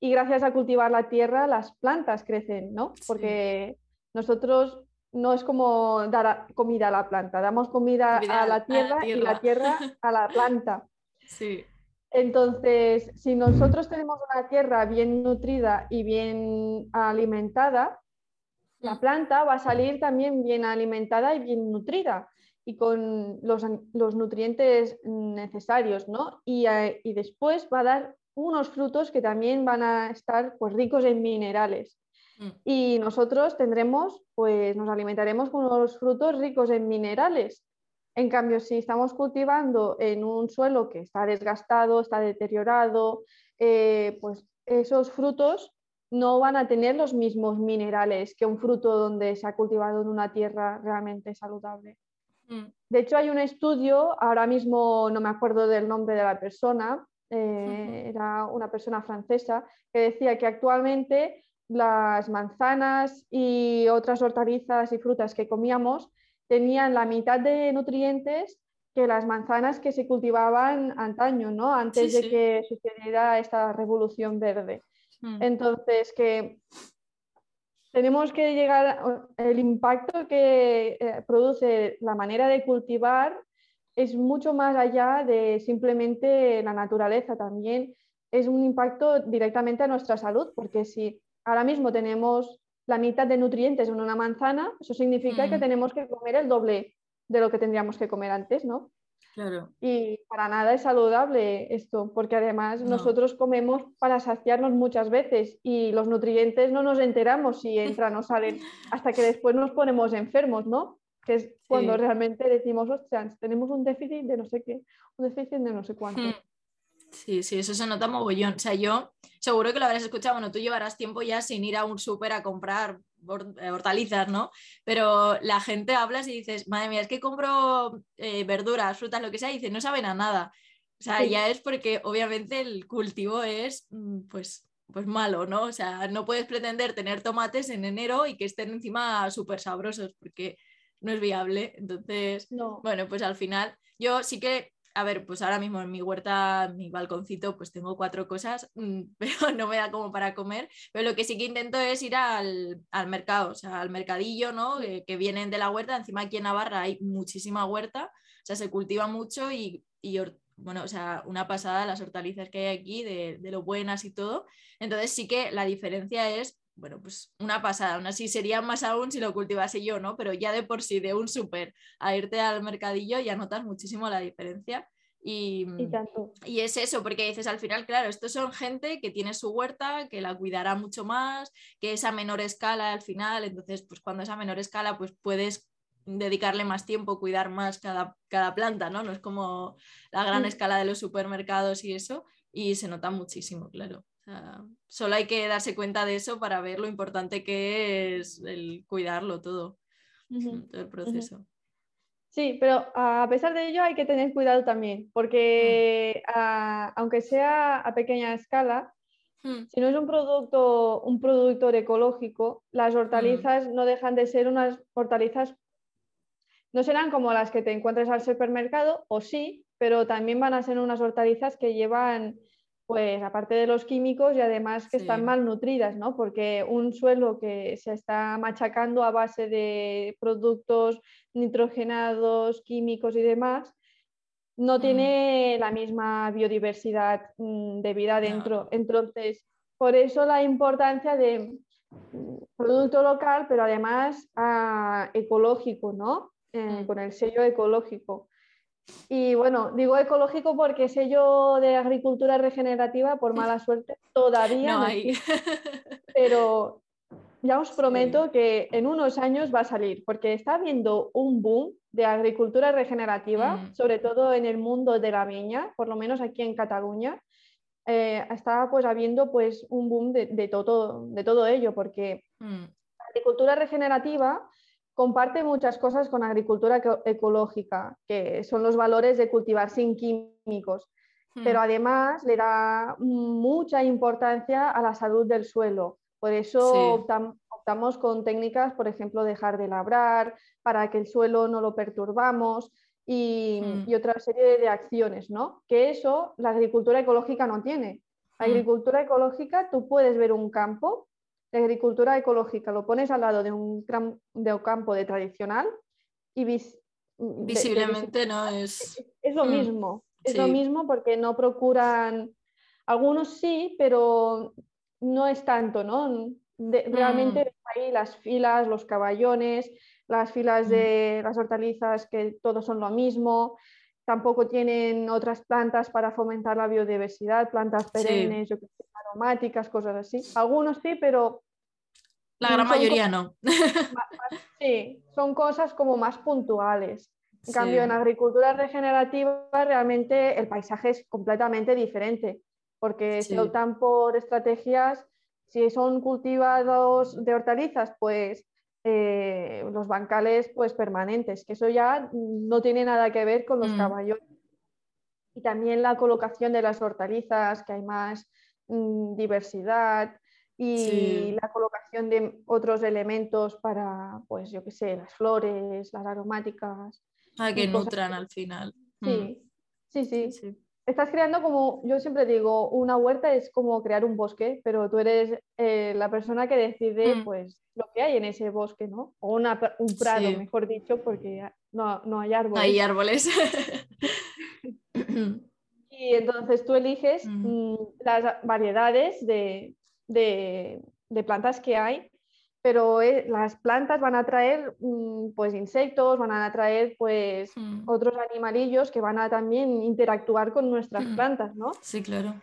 y gracias a cultivar la tierra las plantas crecen, ¿no? Porque nosotros no es como dar comida a la planta, damos comida, a, la tierra, y la tierra a la planta. Sí. Entonces, si nosotros tenemos una tierra bien nutrida y bien alimentada, la mm. planta va a salir también bien alimentada y bien nutrida y con los, nutrientes necesarios, ¿no? Y, eh, y después va a dar unos frutos que también van a estar pues, ricos en minerales. Mm. Y nosotros tendremos, pues nos alimentaremos con unos frutos ricos en minerales. En cambio, si estamos cultivando en un suelo que está desgastado, está deteriorado, eh, pues esos frutos no van a tener los mismos minerales que un fruto donde se ha cultivado en una tierra realmente saludable. Mm. De hecho, hay un estudio, ahora mismo no me acuerdo del nombre de la persona, eh, era una persona francesa, que decía que actualmente las manzanas y otras hortalizas y frutas que comíamos tenían la mitad de nutrientes que las manzanas que se cultivaban antaño, ¿no? antes de que sucediera esta revolución verde. Mm. Entonces, que tenemos que llegar, el impacto que eh, produce la manera de cultivar es mucho más allá de simplemente la naturaleza, también es un impacto directamente a nuestra salud, porque si ahora mismo tenemos la mitad de nutrientes en una manzana, eso significa que mm. tenemos que comer el doble de lo que tendríamos que comer antes, ¿no? Claro. Y para nada es saludable esto, porque además nosotros comemos para saciarnos muchas veces y los nutrientes no nos enteramos si entran o salen hasta que después nos ponemos enfermos, ¿no? Que es cuando realmente decimos, ostras, tenemos un déficit de no sé qué, un déficit de no sé cuánto. Hmm. Sí, sí, eso se nota mogollón. O sea, yo seguro que lo habrás escuchado, bueno, tú llevarás tiempo ya sin ir a un súper a comprar eh, hortalizas, ¿no? Pero la gente hablas y dices, madre mía, es que compro eh, verduras, frutas, lo que sea, y dices, no saben a nada. O sea, ya es porque obviamente el cultivo es, mm, pues, pues malo, ¿no? O sea, no puedes pretender tener tomates en enero y que estén encima súper sabrosos, porque no es viable. Entonces, bueno, pues al final yo sí que, a ver, pues ahora mismo en mi huerta, mi balconcito, pues tengo cuatro cosas, mm, pero no me da como para comer. Pero lo que sí que intento es ir al, mercado, o sea, al mercadillo, ¿no? Que, vienen de la huerta. Encima aquí en Navarra hay muchísima huerta, o sea, se cultiva mucho y, bueno, o sea, una pasada las hortalizas que hay aquí, de, de, lo buenas y todo. Entonces sí que la diferencia es bueno, pues una pasada. Aún así sería más aún si lo cultivase yo, ¿no? Pero ya de por sí, de un súper a irte al mercadillo, ya notas muchísimo la diferencia. Y, y, es eso, porque dices al final, claro, estos son gente que tiene su huerta, que la cuidará mucho más, que es a menor escala al final, entonces pues cuando es a menor escala pues puedes dedicarle más tiempo, cuidar más cada, cada planta, ¿no? No es como la gran mm. escala de los supermercados y eso, y se nota muchísimo, claro solo hay que darse cuenta de eso para ver lo importante que es el cuidarlo todo, todo el proceso. Sí, pero a pesar de ello hay que tener cuidado también, porque mm. aunque sea a pequeña escala, mm. si no es un producto, un productor ecológico, las mm. hortalizas no dejan de ser unas hortalizas, no serán como las que te encuentres al supermercado, o sí, pero también van a ser unas hortalizas que llevan pues aparte de los químicos y además que están malnutridas, ¿no? Porque un suelo que se está machacando a base de productos nitrogenados, químicos y demás, no mm. tiene la misma biodiversidad mm, de vida dentro. Entonces, por eso la importancia de mm, producto local, pero además ah, ecológico, ¿no? Eh, con el sello ecológico. Y bueno, digo ecológico porque sello de agricultura regenerativa, por mala suerte, todavía no, hay. pero ya os prometo que en unos años va a salir, porque está habiendo un boom de agricultura regenerativa, Mm. sobre todo en el mundo de la viña, por lo menos aquí en Cataluña. Eh, está pues habiendo pues un boom de, de todo, de todo ello, porque Mm, la agricultura regenerativa comparte muchas cosas con agricultura eco- ecológica, que son los valores de cultivar sin químicos, mm, pero además le da mucha importancia a la salud del suelo. Por eso Sí. optam- optamos con técnicas, por ejemplo, dejar de labrar para que el suelo no lo perturbamos y, Mm. y otra serie de acciones, ¿no? Que eso la agricultura ecológica no tiene. La Mm. agricultura ecológica, tú puedes ver un campo de agricultura ecológica, lo pones al lado de un, de un campo de tradicional y vis- de- de Visiblemente no es. es lo Mm, mismo, es lo sí. mismo porque no procuran, algunos sí, pero no es tanto, ¿no? De- realmente Mm. ahí las filas, los caballones, las filas Mm. de las hortalizas que todos son lo mismo, tampoco tienen otras plantas para fomentar la biodiversidad, plantas perennes, sé, aromáticas, cosas así. Algunos sí, pero La gran mayoría no. sí, son cosas como más puntuales. En Sí. cambio, en agricultura regenerativa realmente el paisaje es completamente diferente, porque Sí. se optan por estrategias, si son cultivados de hortalizas, pues eh, los bancales pues permanentes, que eso ya no tiene nada que ver con los Mm. caballos. Y también la colocación de las hortalizas, que hay más mm, diversidad y Sí. la colocación de otros elementos para, pues yo qué sé, las flores, las aromáticas. Para que nutran al final. Mm, Sí, sí, sí. Estás creando como, yo siempre digo, una huerta es como crear un bosque, pero tú eres eh, la persona que decide Mm. pues lo que hay en ese bosque, ¿no? O una un prado, Sí. mejor dicho, porque no, no hay árboles. Hay árboles. Y entonces tú eliges mm, las variedades de, de- de plantas que hay, pero eh, las plantas van a traer mm, pues insectos, van a atraer pues Mm, otros animalillos que van a también interactuar con nuestras Mm. plantas, ¿no? Sí, claro.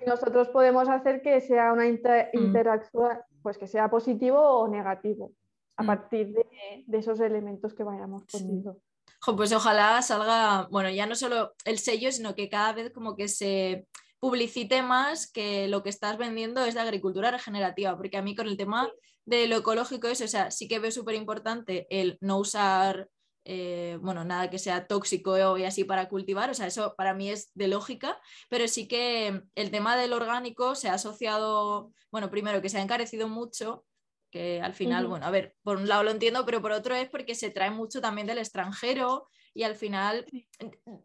Y nosotros podemos hacer que sea una inter- Mm. interacción, pues que sea positivo o negativo, a partir de, de esos elementos que vayamos Sí. poniendo. Jo, pues ojalá salga, bueno, ya no solo el sello, sino que cada vez como que se publicite más que lo que estás vendiendo es de agricultura regenerativa, porque a mí con el tema de lo ecológico eso, o sea, sí que veo súper importante el no usar, eh, bueno, nada que sea tóxico y así para cultivar, o sea, eso para mí es de lógica, pero sí que el tema del orgánico se ha asociado, bueno, primero que se ha encarecido mucho que al final, bueno, a ver, por un lado lo entiendo, pero por otro es porque se trae mucho también del extranjero y al final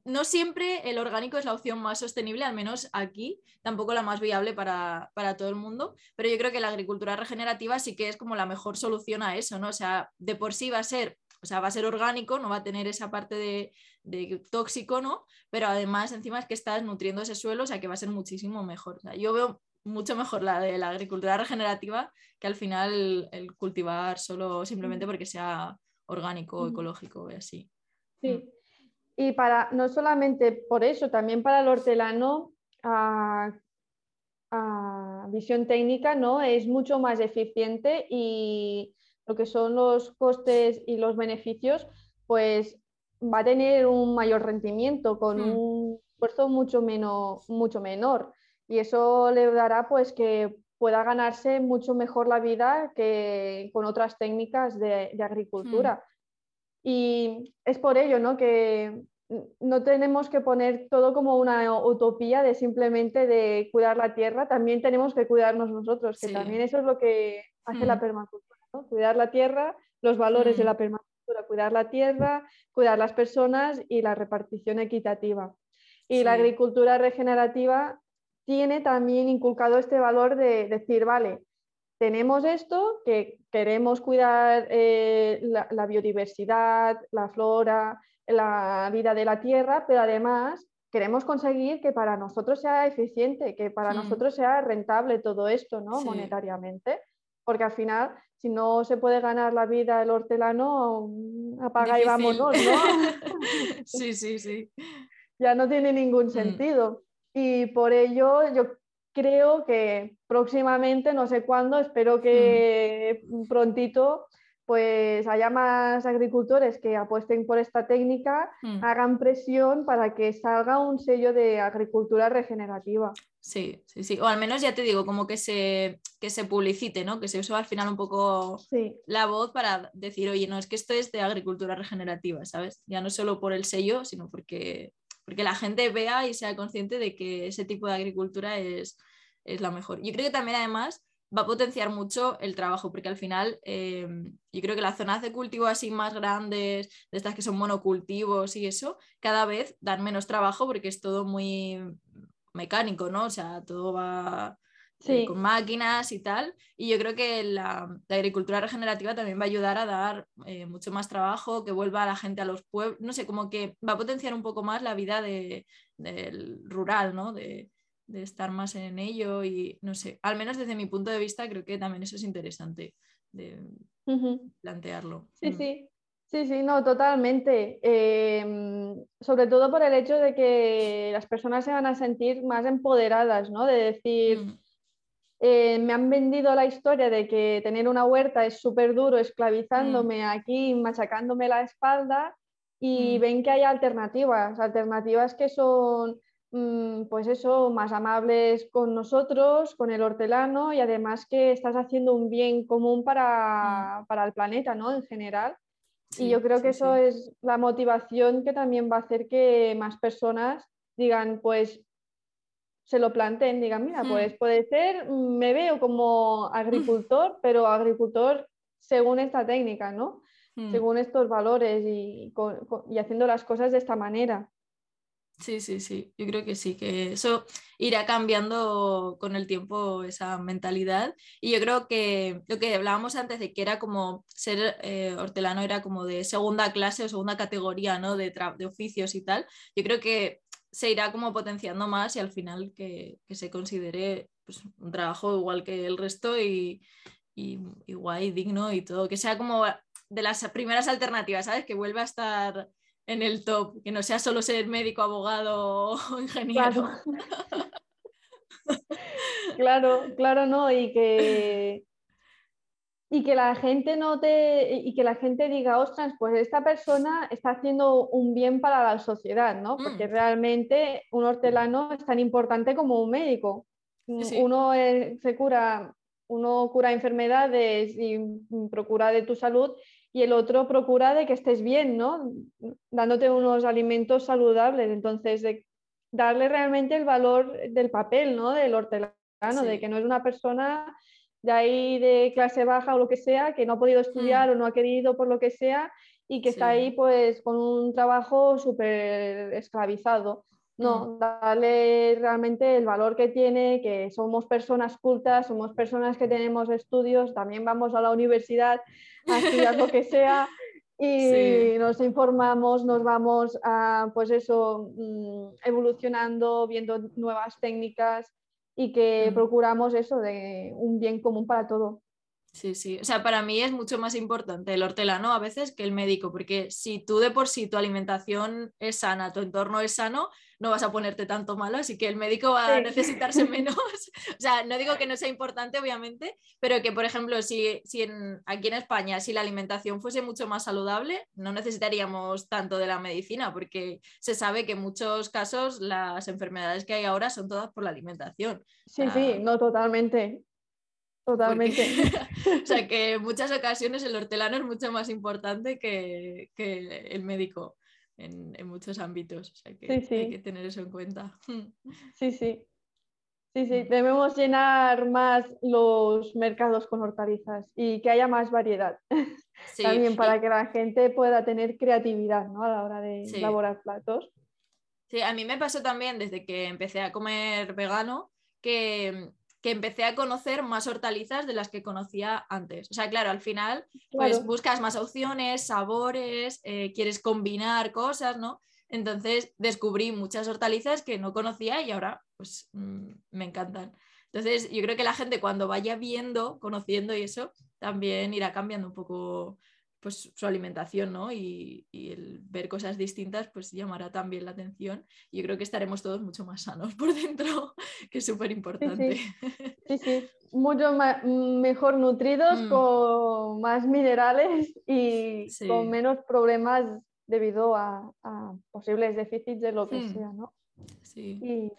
no siempre el orgánico es la opción más sostenible, al menos aquí, tampoco la más viable para, para todo el mundo, pero yo creo que la agricultura regenerativa sí que es como la mejor solución a eso, ¿no? O sea, de por sí va a ser, o sea, va a ser orgánico, no va a tener esa parte de, de tóxico, ¿no? Pero además encima es que estás nutriendo ese suelo, o sea, que va a ser muchísimo mejor. O sea, yo veo mucho mejor la de la agricultura regenerativa que al final el cultivar solo simplemente porque sea orgánico, Ujú. ecológico y así. Sí. Y para, no solamente por eso, también para el hortelano, a, a visión técnica, ¿no? Es mucho más eficiente y lo que son los costes y los beneficios, pues va a tener un mayor rendimiento con Mm. un esfuerzo mucho, menos, mucho menor. Y eso le dará pues que pueda ganarse mucho mejor la vida que con otras técnicas de, de agricultura. Y es por ello ¿no? que no tenemos que poner todo como una utopía de simplemente de cuidar la tierra, también tenemos que cuidarnos nosotros, que Sí. también eso es lo que hace la Mm. permacultura, ¿no? cuidar la tierra, los valores de Mm. la permacultura, cuidar la tierra, cuidar las personas y la repartición equitativa. Y la agricultura regenerativa tiene también inculcado este valor de decir, vale, tenemos esto, que queremos cuidar eh, la, la biodiversidad, la flora, la vida de la tierra, pero además queremos conseguir que para nosotros sea eficiente, que para nosotros sea rentable todo esto, ¿no? Sí. Monetariamente, porque al final, si no se puede ganar la vida el hortelano, mm, apaga y vámonos, ¿no? sí, sí, sí. ya no tiene ningún Mm. sentido. Y por ello yo creo que próximamente, no sé cuándo, espero que prontito, pues haya más agricultores que apuesten por esta técnica, Mm. hagan presión para que salga un sello de agricultura regenerativa. Sí, sí, sí. O al menos ya te digo, como que se, que se publicite, ¿no? Que se use al final un poco Sí, la voz para decir, oye, no, es que esto es de agricultura regenerativa, ¿sabes? Ya no solo por el sello, sino porque, porque la gente vea y sea consciente de que ese tipo de agricultura es, es la mejor. Yo creo que también además va a potenciar mucho el trabajo, porque al final eh, yo creo que las zonas de cultivo así más grandes, de estas que son monocultivos y eso, cada vez dan menos trabajo porque es todo muy mecánico, ¿no? O sea, todo va eh, con máquinas y tal. Y yo creo que la, la agricultura regenerativa también va a ayudar a dar eh, mucho más trabajo, que vuelva a la gente a los pueblos, no sé, como que va a potenciar un poco más la vida de- del rural, ¿no? De, de estar más en ello y no sé, al menos desde mi punto de vista creo que también eso es interesante de plantearlo. sí, Mm. sí, sí, sí, no, totalmente. Em, sobre todo por el hecho de que las personas se van a sentir más empoderadas, ¿no? De decir, Mm, eh, me han vendido la historia de que tener una huerta es súper duro, esclavizándome aquí, machacándome la espalda, y Mm. ven que hay alternativas, alternativas que son, mm, pues eso, más amables con nosotros, con el hortelano, y además que estás haciendo un bien común para, para el planeta, ¿no? En general. Y yo creo que eso sí. es la motivación que también va a hacer que más personas digan, pues se lo planteen, digan, mira, Hmm. pues puede ser, mm, me veo como agricultor, pero agricultor según esta técnica, ¿no? Mm. Según estos valores y, con- con- y haciendo las cosas de esta manera. Sí, sí, sí, yo creo que sí, que eso irá cambiando con el tiempo esa mentalidad. Y yo creo que lo que hablábamos antes de que era como ser eh, hortelano era como de segunda clase o segunda categoría, ¿no? De, de oficios y tal. Yo creo que se irá como potenciando más y al final que, que se considere pues, un trabajo igual que el resto y, y, y guay, digno y todo, que sea como de las primeras alternativas, ¿sabes? Que vuelva a estar en el top, que no sea solo ser médico, abogado o ingeniero. Claro. Claro, claro, no, y que, y que la gente note y que la gente diga, ostras, pues esta persona está haciendo un bien para la sociedad, ¿no? Porque Mm. realmente un hortelano es tan importante como un médico. Sí. Uno eh, se cura, uno cura enfermedades y procura de tu salud y el otro procura de que estés bien, ¿no? Dándote unos alimentos saludables. Entonces, de darle realmente el valor del papel, ¿no? Del hortelano, de que no es una persona de ahí de clase baja o lo que sea, que no ha podido estudiar o no ha querido por lo que sea y que está ahí pues con un trabajo súper esclavizado. No, darle realmente el valor que tiene, que somos personas cultas, somos personas que tenemos estudios, también vamos a la universidad a estudiar lo que sea y Sí. nos informamos, nos vamos a, pues eso, mm, evolucionando, viendo nuevas técnicas y que procuramos eso de un bien común para todo. Sí, sí. O sea, para mí es mucho más importante el hortelano a veces que el médico, porque si tú de por sí tu alimentación es sana, tu entorno es sano, no vas a ponerte tanto malo, así que el médico va a necesitarse menos. O sea, no digo que no sea importante, obviamente, pero que, por ejemplo, si, si en- aquí en España, si la alimentación fuese mucho más saludable, no necesitaríamos tanto de la medicina, porque se sabe que en muchos casos las enfermedades que hay ahora son todas por la alimentación. Sí, Ah. sí, no, totalmente. Totalmente. Porque- o sea que en muchas ocasiones el hortelano es mucho más importante que, que el médico en, en muchos ámbitos. O sea que Sí, sí. hay que tener eso en cuenta. Sí, sí. Sí, sí, Mm. debemos llenar más los mercados con hortalizas y que haya más variedad Sí, también para que la gente pueda tener creatividad ¿no? a la hora de elaborar platos. Sí, a mí me pasó también desde que empecé a comer vegano que, que empecé a conocer más hortalizas de las que conocía antes. O sea, claro, al final pues Claro. buscas más opciones, sabores, eh, quieres combinar cosas, ¿no? Entonces descubrí muchas hortalizas que no conocía y ahora pues mm, me encantan. Entonces yo creo que la gente cuando vaya viendo, conociendo y eso, también irá cambiando un poco pues su alimentación, ¿no? Y, el ver cosas distintas, pues llamará también la atención. Y yo creo que estaremos todos mucho más sanos por dentro, que es súper importante. Sí, sí. mucho mejor nutridos, mm. con más minerales y con menos problemas debido a, posibles déficits de lo que hmm. sea, ¿no? Sí.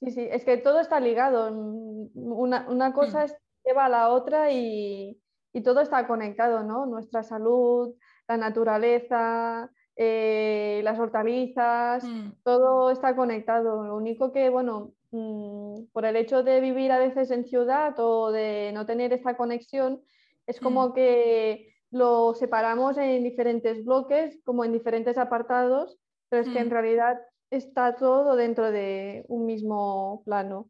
sí, sí, es que todo está ligado. Una, cosa hmm. lleva a la otra y, y todo está conectado, ¿no? Nuestra salud, la naturaleza, eh, las hortalizas, mm. todo está conectado. Lo único que, bueno, mm, por el hecho de vivir a veces en ciudad o de no tener esta conexión, es como mm. que lo separamos en diferentes bloques, como en diferentes apartados, pero es que en realidad está todo dentro de un mismo plano.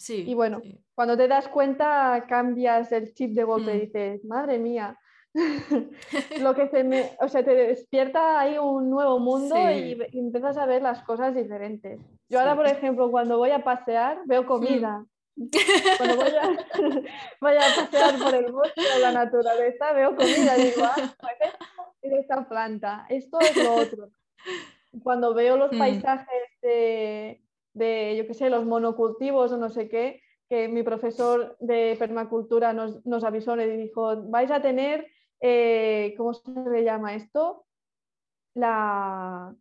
Sí, y bueno, cuando te das cuenta cambias el chip de golpe y mm. dices, madre mía, lo que se me, o sea, te despierta ahí un nuevo mundo y, empiezas a ver las cosas diferentes. Yo ahora, por ejemplo, cuando voy a pasear, veo comida. Cuando voy a, voy a, pasear por el bosque o la naturaleza, veo comida digo, ah, es esta planta, esto es lo otro. Cuando veo los mm. paisajes de, de, yo qué sé, los monocultivos o no sé qué, que mi profesor de permacultura nos, nos avisó y dijo, vais a tener, eh, ¿cómo se le llama esto? La...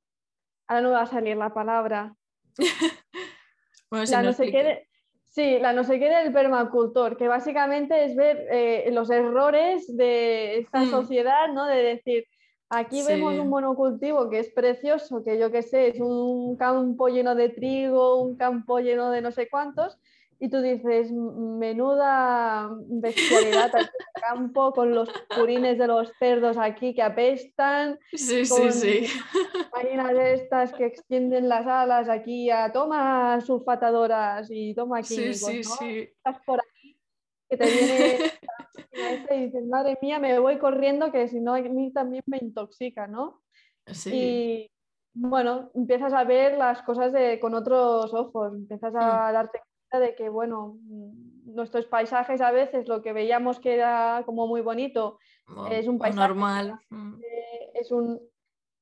Ahora no va a salir la palabra. la no sé qué Sí, la no sé qué del permacultor, que básicamente es ver eh, los errores de esta mm. sociedad, ¿no? De decir, Aquí vemos un monocultivo que es precioso, que yo qué sé, es un campo lleno de trigo, un campo lleno de no sé cuántos, y tú dices, menuda bestialidad aquí en el campo, con los purines de los cerdos aquí que apestan, sí, sí, sí. máquinas de estas que extienden las alas aquí a toma sulfatadoras y toma químicos, sí, sí, sí. Estás por aquí, que te viene y dices, madre mía, me voy corriendo que si no a mí también me intoxica, ¿no? Sí. Y bueno, empiezas a ver las cosas con otros ojos, empiezas a hmm. darte cuenta de que, bueno, nuestros paisajes a veces lo que veíamos que era como muy bonito es un paisaje normal. Hmm. Es un,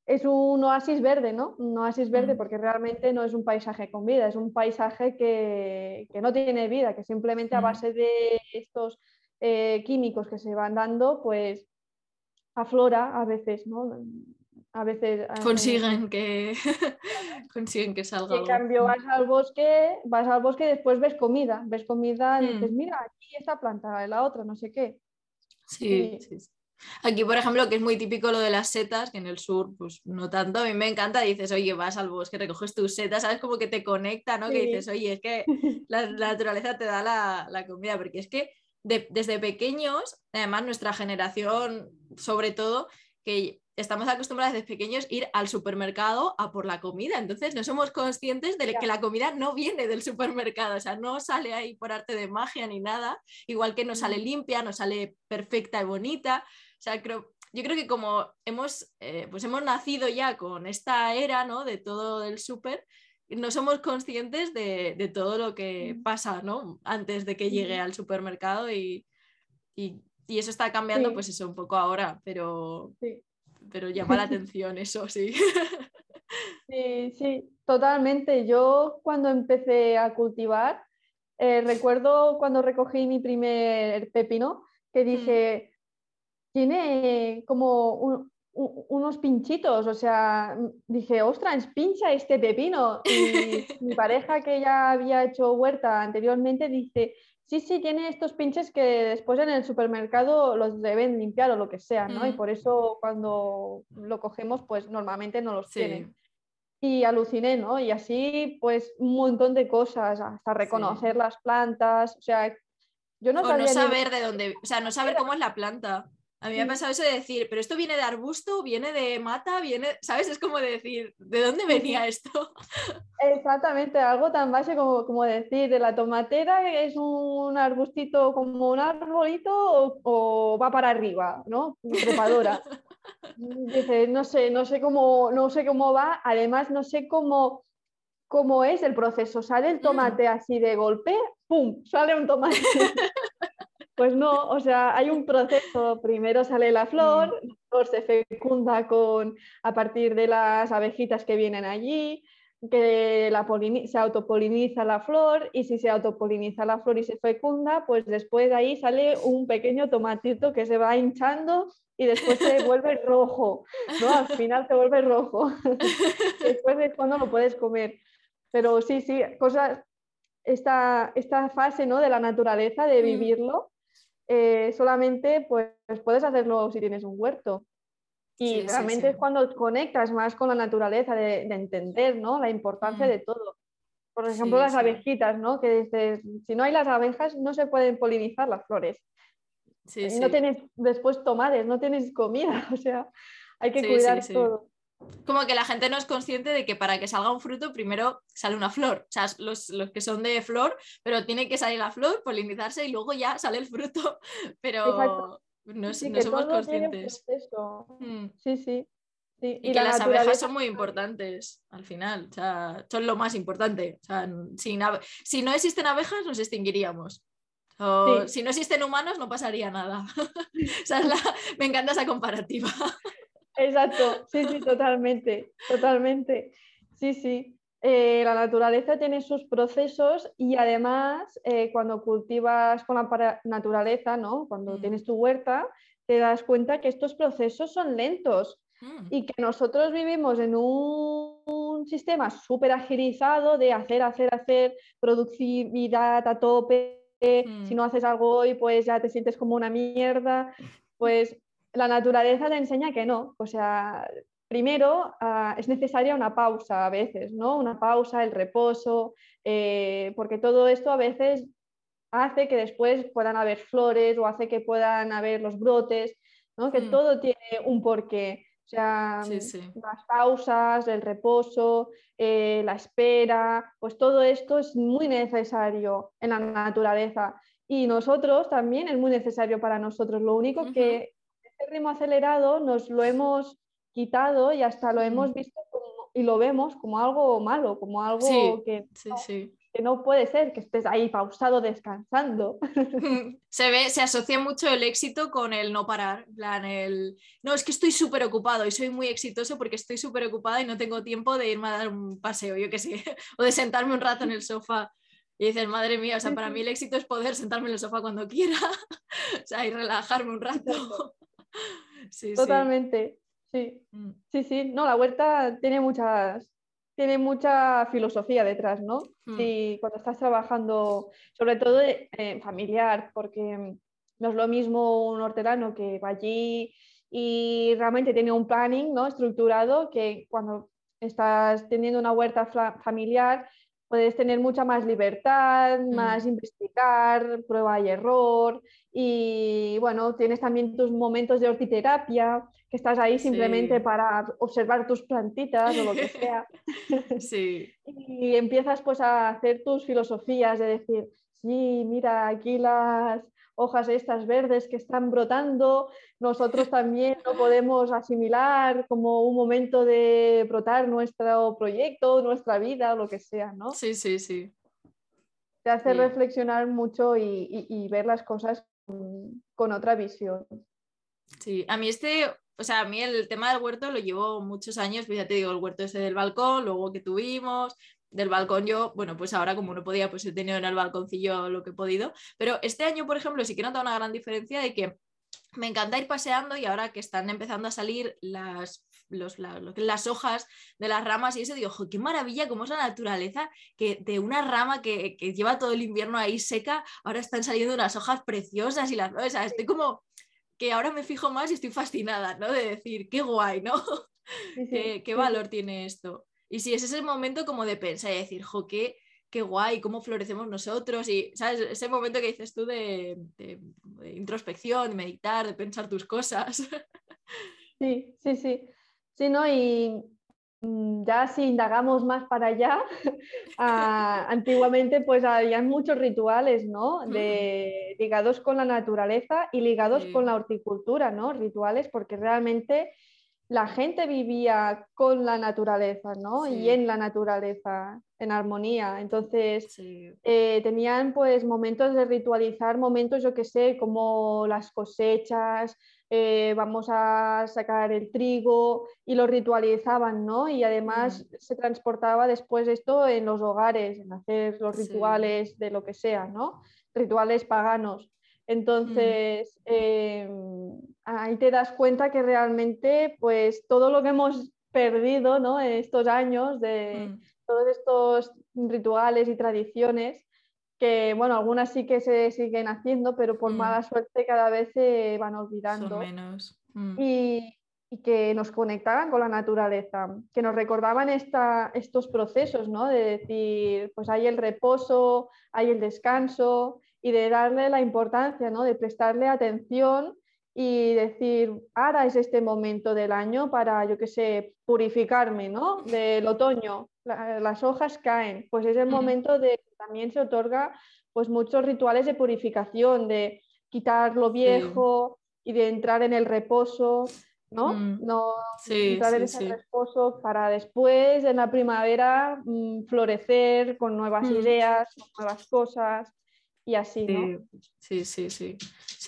es un oasis verde, ¿no? Un oasis verde hmm. porque realmente no es un paisaje con vida, es un paisaje que, que no tiene vida, que simplemente a base de estos eh, químicos que se van dando, pues aflora a veces, ¿no? A veces... Eh, consiguen que, consiguen que salga. En cambio, vas al bosque, vas al bosque y después ves comida, ves comida y dices, hmm. mira, aquí esta planta, la otra, no sé qué. Sí, sí, Aquí, por ejemplo, que es muy típico lo de las setas, que en el sur, pues no tanto, a mí me encanta, dices, oye, vas al bosque, recoges tus setas, ¿sabes? Como que te conecta, ¿no? Que dices, oye, es que la, naturaleza te da la, la, comida, porque es que desde pequeños, además nuestra generación sobre todo, que estamos acostumbrados desde pequeños a ir al supermercado a por la comida, entonces no somos conscientes de que la comida no viene del supermercado, o sea, no sale ahí por arte de magia ni nada, igual que no sale limpia, no sale perfecta y bonita, o sea, creo, yo creo que como hemos, eh, pues hemos nacido ya con esta era, ¿no? De todo el súper, no somos conscientes de, todo lo que pasa, ¿no? Antes de que llegue al supermercado y, eso está cambiando, pues eso, un poco ahora, pero, pero llama la atención eso, sí. Sí, sí, totalmente. Yo cuando empecé a cultivar, eh, recuerdo cuando recogí mi primer pepino, que mm. dije, tiene como un, unos pinchitos, o sea, dije, ostras, pincha este pepino. Y mi pareja que ya había hecho huerta anteriormente dice, sí, sí, tiene estos pinches que después en el supermercado los deben limpiar o lo que sea, ¿no? Y mm. por eso cuando lo cogemos, pues normalmente no los tienen. Y aluciné, ¿no? Y así, pues un montón de cosas, hasta reconocer las plantas, o sea, yo no o no saber de dónde, o sea, no saber cómo es la planta. A mí me ha pasado eso de decir, pero esto viene de arbusto, viene de mata, viene, ¿sabes? Es como decir, ¿de dónde venía esto? Exactamente, algo tan base como, como decir, de la tomatera es un arbustito como un arbolito o, va para arriba, ¿no? Trepadora. Dice, no sé, no sé cómo, no sé cómo va, además no sé cómo, cómo es el proceso. Sale el tomate mm. así de golpe, ¡pum! Sale un tomate. Pues no, o sea, hay un proceso. Primero sale la flor, Mm. la flor se fecunda con, a partir de las abejitas que vienen allí, que la se autopoliniza la flor y si se autopoliniza la flor y se fecunda, pues después de ahí sale un pequeño tomatito que se va hinchando y después se vuelve rojo, ¿no? Al final se vuelve rojo. después es cuando lo puedes comer. Pero sí, sí, cosas, esta, esta fase ¿no? de la naturaleza, de Mm. vivirlo, eh, solamente pues, puedes hacerlo si tienes un huerto. Y Sí, realmente sí. es cuando conectas más con la naturaleza, de, de entender ¿no? la importancia Mm. de todo. Por ejemplo, las abejitas, ¿no? que dices, si no hay las abejas, no se pueden polinizar las flores. Y no tienes después tomates, no tienes comida, o sea, hay que cuidar todo. Como que la gente no es consciente de que para que salga un fruto primero sale una flor. O sea, los, los que son de flor, pero tiene que salir la flor, polinizarse y luego ya sale el fruto. Pero Exacto. no, Sí, no somos conscientes. Mm. Sí, sí. sí. Y, que la las abejas son muy importantes al final, o sea, son lo más importante. O sea, sin si no existen abejas, nos extinguiríamos. O Sí. si no existen humanos, no pasaría nada. La- Me encanta esa comparativa. Exacto, sí, sí, totalmente, totalmente. Sí, sí. Eh, la naturaleza tiene sus procesos y además eh, cuando cultivas con la naturaleza, ¿no? Cuando Mm. tienes tu huerta, te das cuenta que estos procesos son lentos Mm, y que nosotros vivimos en un, un sistema súper agilizado de hacer, hacer, hacer, productividad a tope. Mm. Si no haces algo hoy, pues ya te sientes como una mierda. Pues la naturaleza te enseña que no. O sea, primero ah, es necesaria una pausa a veces, ¿no? Una pausa, el reposo, eh, porque todo esto a veces hace que después puedan haber flores o hace que puedan haber los brotes, ¿no? Que Mm. todo tiene un porqué. O sea, Sí, sí. las pausas, el reposo, eh, la espera, pues todo esto es muy necesario en la naturaleza. Y nosotros también es muy necesario para nosotros. Lo único que este ritmo acelerado nos lo hemos quitado y hasta lo hemos visto como- y lo vemos como algo malo, como algo Sí, que, sí, sí. que no puede ser, que estés ahí pausado descansando. Se ve, se asocia mucho el éxito con el no parar. plan, el no, es que estoy súper ocupado y soy muy exitoso porque estoy súper ocupada y no tengo tiempo de irme a dar un paseo, yo qué sé, o de sentarme un rato en el sofá. Y dices, madre mía, o sea, para mí el éxito es poder sentarme en el sofá cuando quiera, o sea, y relajarme un rato. Sí. Totalmente, sí. Mm, Sí, sí, no, la huerta tiene muchas, tiene mucha filosofía detrás, ¿no? Mm. Sí, cuando estás trabajando, sobre todo eh, familiar, porque no es lo mismo un hortelano que va allí y realmente tiene un planning, ¿no? Estructurado, que cuando estás teniendo una huerta familiar puedes tener mucha más libertad, más investigar, prueba y error y bueno, tienes también tus momentos de hortiterapia, que estás ahí simplemente Sí. para observar tus plantitas o lo que sea. Sí, Y empiezas pues a hacer tus filosofías de decir, sí, mira, aquí las hojas estas verdes que están brotando, nosotros también lo podemos asimilar como un momento de brotar nuestro proyecto, nuestra vida, o lo que sea, ¿no? sí, sí, sí. Te hace Sí. reflexionar mucho y, y- y ver las cosas con, con otra visión. Sí, a mí este, o sea, a mí el tema del huerto lo llevo muchos años, pues ya te digo, el huerto ese del balcón, luego que tuvimos, del balcón yo, bueno, pues ahora como no podía, pues he tenido en el balconcillo lo que he podido, pero este año, por ejemplo, sí que he notado una gran diferencia de que me encanta ir paseando y ahora que están empezando a salir las, los- la- las hojas de las ramas y eso, digo, "Jo, qué maravilla cómo es la naturaleza, que de una rama que, que lleva todo el invierno ahí seca, ahora están saliendo unas hojas preciosas y las o sea, estoy como que ahora me fijo más y estoy fascinada, ¿no? De decir, qué guay, ¿no? Sí, sí, ¿Qué, qué sí, valor tiene esto? Y sí, ese es el momento como de pensar y decir, jo, qué, qué guay, cómo florecemos nosotros y, ¿sabes? Ese momento que dices tú de, de- de introspección, de meditar, de pensar tus cosas. Sí, sí, sí. Sí, ¿no? Y mm, ya si indagamos más para allá, ah, antiguamente pues habían muchos rituales, ¿no? De, ligados con la naturaleza y ligados Sí. con la horticultura, ¿no? Rituales porque realmente la gente vivía con la naturaleza, ¿no? Y en la naturaleza, en armonía. Entonces, eh, tenían pues momentos de ritualizar, momentos, yo que sé, como las cosechas, eh, vamos a sacar el trigo y lo ritualizaban, ¿no? Y además mm. se transportaba después esto en los hogares, en hacer los rituales de lo que sea, ¿no? Rituales paganos. Mm. Entonces, em, ahí te das cuenta que realmente, pues todo lo que hemos perdido, ¿no? En estos años de mm. todos estos rituales y tradiciones, que bueno, algunas sí que se siguen haciendo, pero por mm. mala suerte cada vez se van olvidando. menos. Y, que nos conectaban con la naturaleza, que nos recordaban esta, estos procesos, ¿no? De decir, pues hay el reposo, hay el descanso, y de darle la importancia, ¿no? de prestarle atención y decir, ahora es este momento del año para, yo qué sé, purificarme, ¿no? Del otoño, las hojas caen, pues es el momento de que también se otorga pues muchos rituales de purificación, de quitar lo viejo y de entrar en el reposo, ¿no? Mm. No entrar en ese reposo para después, en la primavera, mm, florecer con nuevas mm. ideas, con nuevas cosas y así, ¿no? Sí, sí, sí.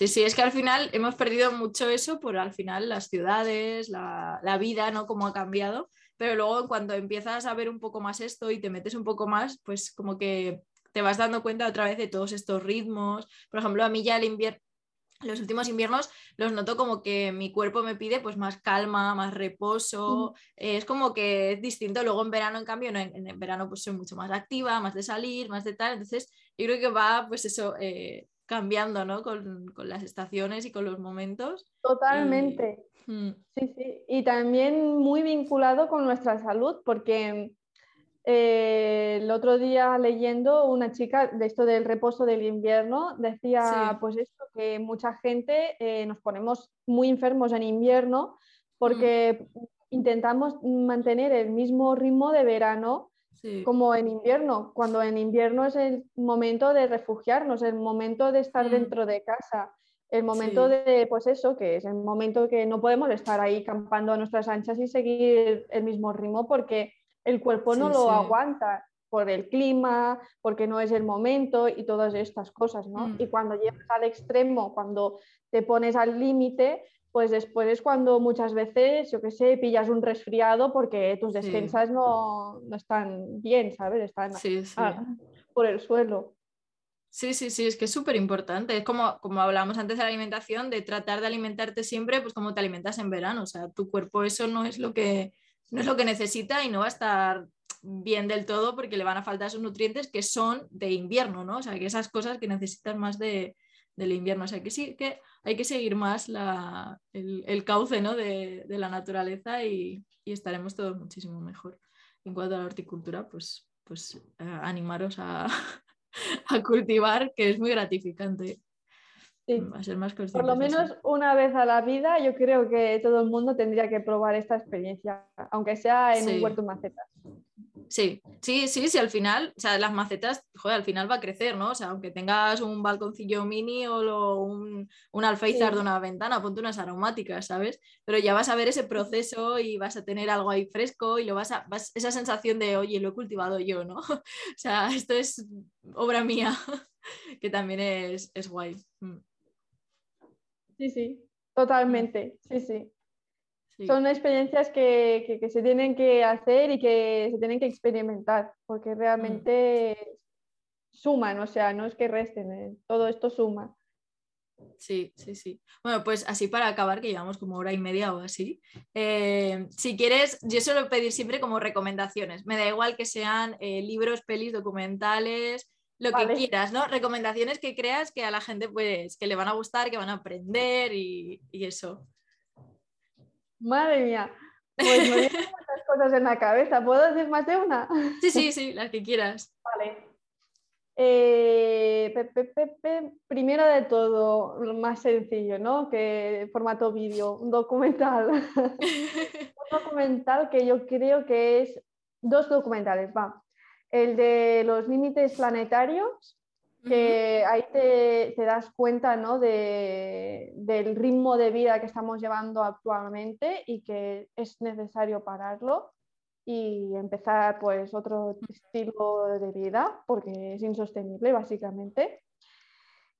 Sí, sí, es que al final hemos perdido mucho eso por al final las ciudades, la, vida, ¿no? Cómo ha cambiado. Pero luego cuando empiezas a ver un poco más esto y te metes un poco más, pues como que te vas dando cuenta otra vez de todos estos ritmos. Por ejemplo, a mí ya el invierno, los últimos inviernos los noto como que mi cuerpo me pide pues más calma, más reposo, es como que es distinto. Luego en verano, en cambio, en, en, verano pues soy mucho más activa, más de salir, más de tal, entonces yo creo que va, pues eso, eh, cambiando, ¿no? Con, las estaciones y con los momentos. Totalmente. Mm. Sí, sí. Y también muy vinculado con nuestra salud, porque eh, el otro día leyendo una chica de esto del reposo del invierno decía pues esto que mucha gente eh, nos ponemos muy enfermos en invierno porque mm. intentamos mantener el mismo ritmo de verano como en invierno, cuando en invierno es el momento de refugiarnos, el momento de estar mm. dentro de casa, el momento de, pues eso, que es el momento que no podemos estar ahí campando a nuestras anchas y seguir el mismo ritmo porque el cuerpo no lo aguanta por el clima, porque no es el momento y todas estas cosas, ¿no? Mm. Y cuando llegas al extremo, cuando te pones al límite, pues después es cuando muchas veces, yo qué sé, pillas un resfriado porque tus defensas no, están bien, ¿sabes? Están por el suelo. Sí, sí, sí, es que es súper importante. Es como, como hablábamos antes de la alimentación, de tratar de alimentarte siempre, pues como te alimentas en verano. O sea, tu cuerpo eso no es lo que, no es lo que necesita y no va a estar bien del todo porque le van a faltar esos nutrientes que son de invierno, ¿no? O sea, que esas cosas que necesitan más de, del invierno. O sea, que sí que hay que seguir más el, cauce de, la naturaleza y, estaremos todos muchísimo mejor. En cuanto a la horticultura, pues, pues eh, animaros a, cultivar, que es muy gratificante. A ser más Por lo menos una vez a la vida, yo creo que todo el mundo tendría que probar esta experiencia, aunque sea en un huerto macetas. Sí, sí, sí, sí, al final, o sea, las macetas, joder, al final va a crecer, ¿no? O sea, aunque tengas un balconcillo mini o un, un alféizar de una ventana, ponte unas aromáticas, ¿sabes? Pero ya vas a ver ese proceso y vas a tener algo ahí fresco y lo vas a, esa sensación de, oye, lo he cultivado yo, ¿no? o sea, esto es obra mía, que también es, es guay. Mm. Sí, sí, totalmente, sí, sí. Son experiencias que, se tienen que hacer y que se tienen que experimentar, porque realmente mm. suman, o sea, no es que resten, eh, todo esto suma. Sí, sí, sí. Bueno, pues así para acabar, que llevamos como hora y media o así. Eh, si quieres, yo suelo pedir siempre como recomendaciones. Me da igual que sean eh, libros, pelis, documentales, lo que quieras, ¿no? Recomendaciones que creas que a la gente pues que le van a gustar, que van a aprender y eso. Madre mía. Pues me vienen muchas cosas en la cabeza. ¿Puedo decir más de una? Sí, sí, sí, las que quieras. Vale. Eh, primero de todo, lo más sencillo, ¿no? Que formato vídeo, un documental. un documental que yo creo que es dos documentales, va. El de los límites planetarios que ahí te, das cuenta ¿no? de, del ritmo de vida que estamos llevando actualmente y que es necesario pararlo y empezar pues otro estilo de vida porque es insostenible básicamente.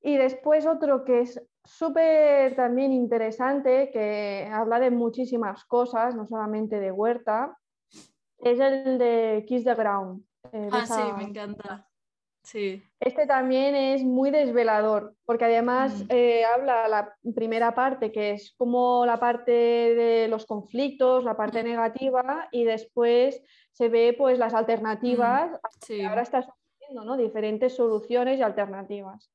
Y después otro que es súper también interesante, que habla de muchísimas cosas, no solamente de huerta, es el de Kiss the Ground. Eh, ah, sí, me encanta. Sí. Este también es muy desvelador, porque además mm. eh, habla la primera parte, que es como la parte de los conflictos, la parte mm. negativa, y después se ve pues las alternativas. Mm. Ahora está surgiendo ¿no? diferentes soluciones y alternativas.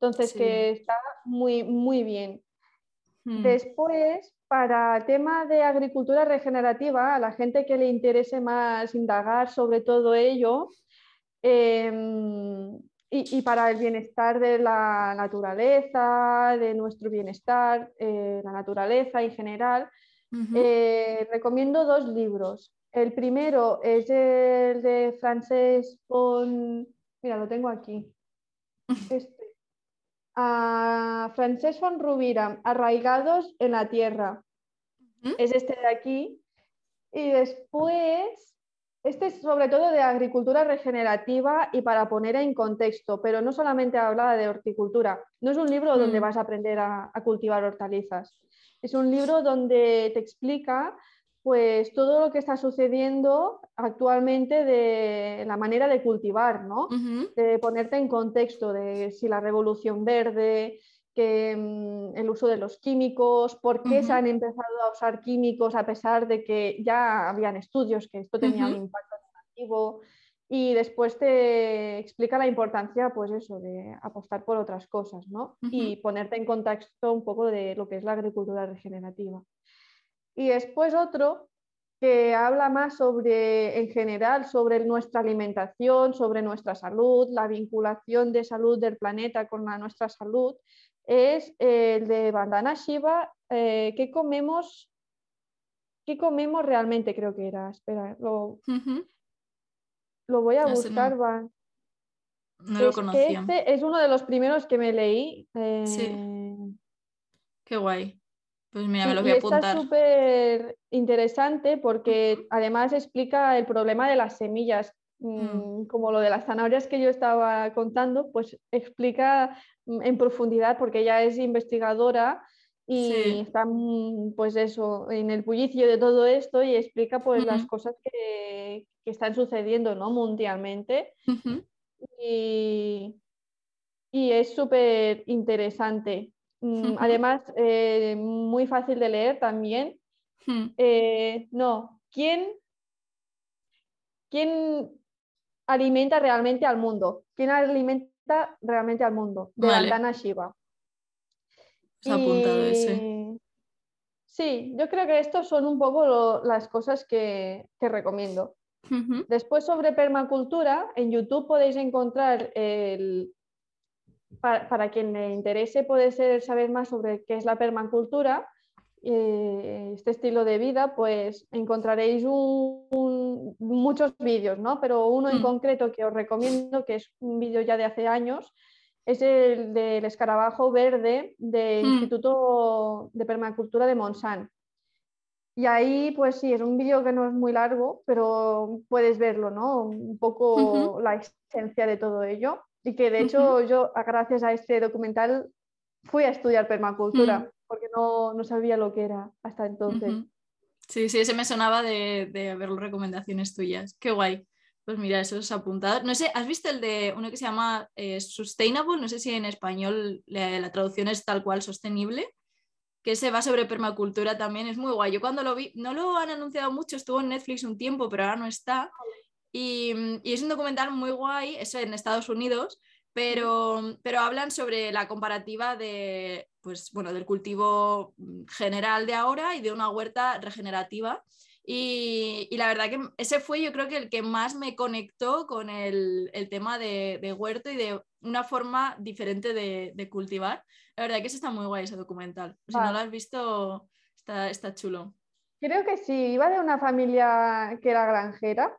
Entonces, que está muy, muy bien. Después, para el tema de agricultura regenerativa, a la gente que le interese más indagar sobre todo ello, Em, y, para el bienestar de la naturaleza, de nuestro bienestar, eh, la naturaleza en general, eh, recomiendo dos libros. El primero es el de Francés von... Mira, lo tengo aquí. Este. Ah, Francés von Rubira, Arraigados en la Tierra. Es este de aquí. Y después este es sobre todo de agricultura regenerativa y para poner en contexto, pero no solamente habla de horticultura. No es un libro donde mm. vas a aprender a, cultivar hortalizas. Es un libro donde te explica pues todo lo que está sucediendo actualmente de la manera de cultivar, ¿no? De ponerte en contexto de si la revolución verde, que, mm, el uso de los químicos, por qué se han empezado a usar químicos a pesar de que ya habían estudios que esto tenía un impacto negativo y después te explica la importancia, pues eso, de apostar por otras cosas, ¿no? Y ponerte en contexto un poco de lo que es la agricultura regenerativa. Y después otro que habla más sobre, en general, sobre nuestra alimentación, sobre nuestra salud, la vinculación de salud del planeta con la, nuestra salud, es el de Bandana Shiva, eh, ¿qué comemos? ¿Qué comemos realmente? Creo que era. Espera, lo, lo voy a buscar. No, lo conocía. Este es uno de los primeros que me leí. Sí. Eh, Qué guay. Pues mira, me lo voy a apuntar. Está súper interesante porque además explica el problema de las semillas. Mm. Mm, como lo de las zanahorias que yo estaba contando, pues explica mm, en profundidad porque ella es investigadora y está pues eso, en el bullicio de todo esto y explica pues las cosas que, están sucediendo ¿no? mundialmente. y, es súper interesante. Además, eh, muy fácil de leer también. Eh, no, ¿quién, ¿quién alimenta realmente al mundo. ¿Quién alimenta realmente al mundo? De vale. Shiva. Se ha apuntado ese. Sí, yo creo que estos son un poco las cosas que, recomiendo. Después sobre permacultura, en YouTube podéis encontrar el... Para, quien le interese puede ser saber más sobre qué es la permacultura, eh, este estilo de vida, pues encontraréis muchos vídeos, ¿no? Pero uno en mm. concreto que os recomiendo, que es un vídeo ya de hace años, es el del escarabajo verde del mm. Instituto de Permacultura de Monsanto. Y ahí, pues sí, es un vídeo que no es muy largo, pero puedes verlo, ¿no? Un poco la esencia de todo ello. Y que de hecho yo, gracias a este documental, fui a estudiar permacultura. Porque no, sabía lo que era hasta entonces. Sí, sí, ese me sonaba de, ver recomendaciones tuyas. Qué guay. Pues mira, eso es apuntado. No sé, ¿has visto el de uno que se llama eh, Sustainable? No sé si en español la, traducción es tal cual sostenible, que se va sobre permacultura también. Es muy guay. Yo cuando lo vi, no lo han anunciado mucho, estuvo en Netflix un tiempo, pero ahora no está. Y, y es un documental muy guay, eso en Estados Unidos, pero, pero hablan sobre la comparativa de, pues, bueno, del cultivo general de ahora y de una huerta regenerativa. Y, la verdad que ese fue yo creo que el que más me conectó con el, tema de, huerto y de una forma diferente de, cultivar. La verdad que ese está muy guay ese documental. Si no lo has visto, está, está chulo. Creo que sí, iba de una familia que era granjera.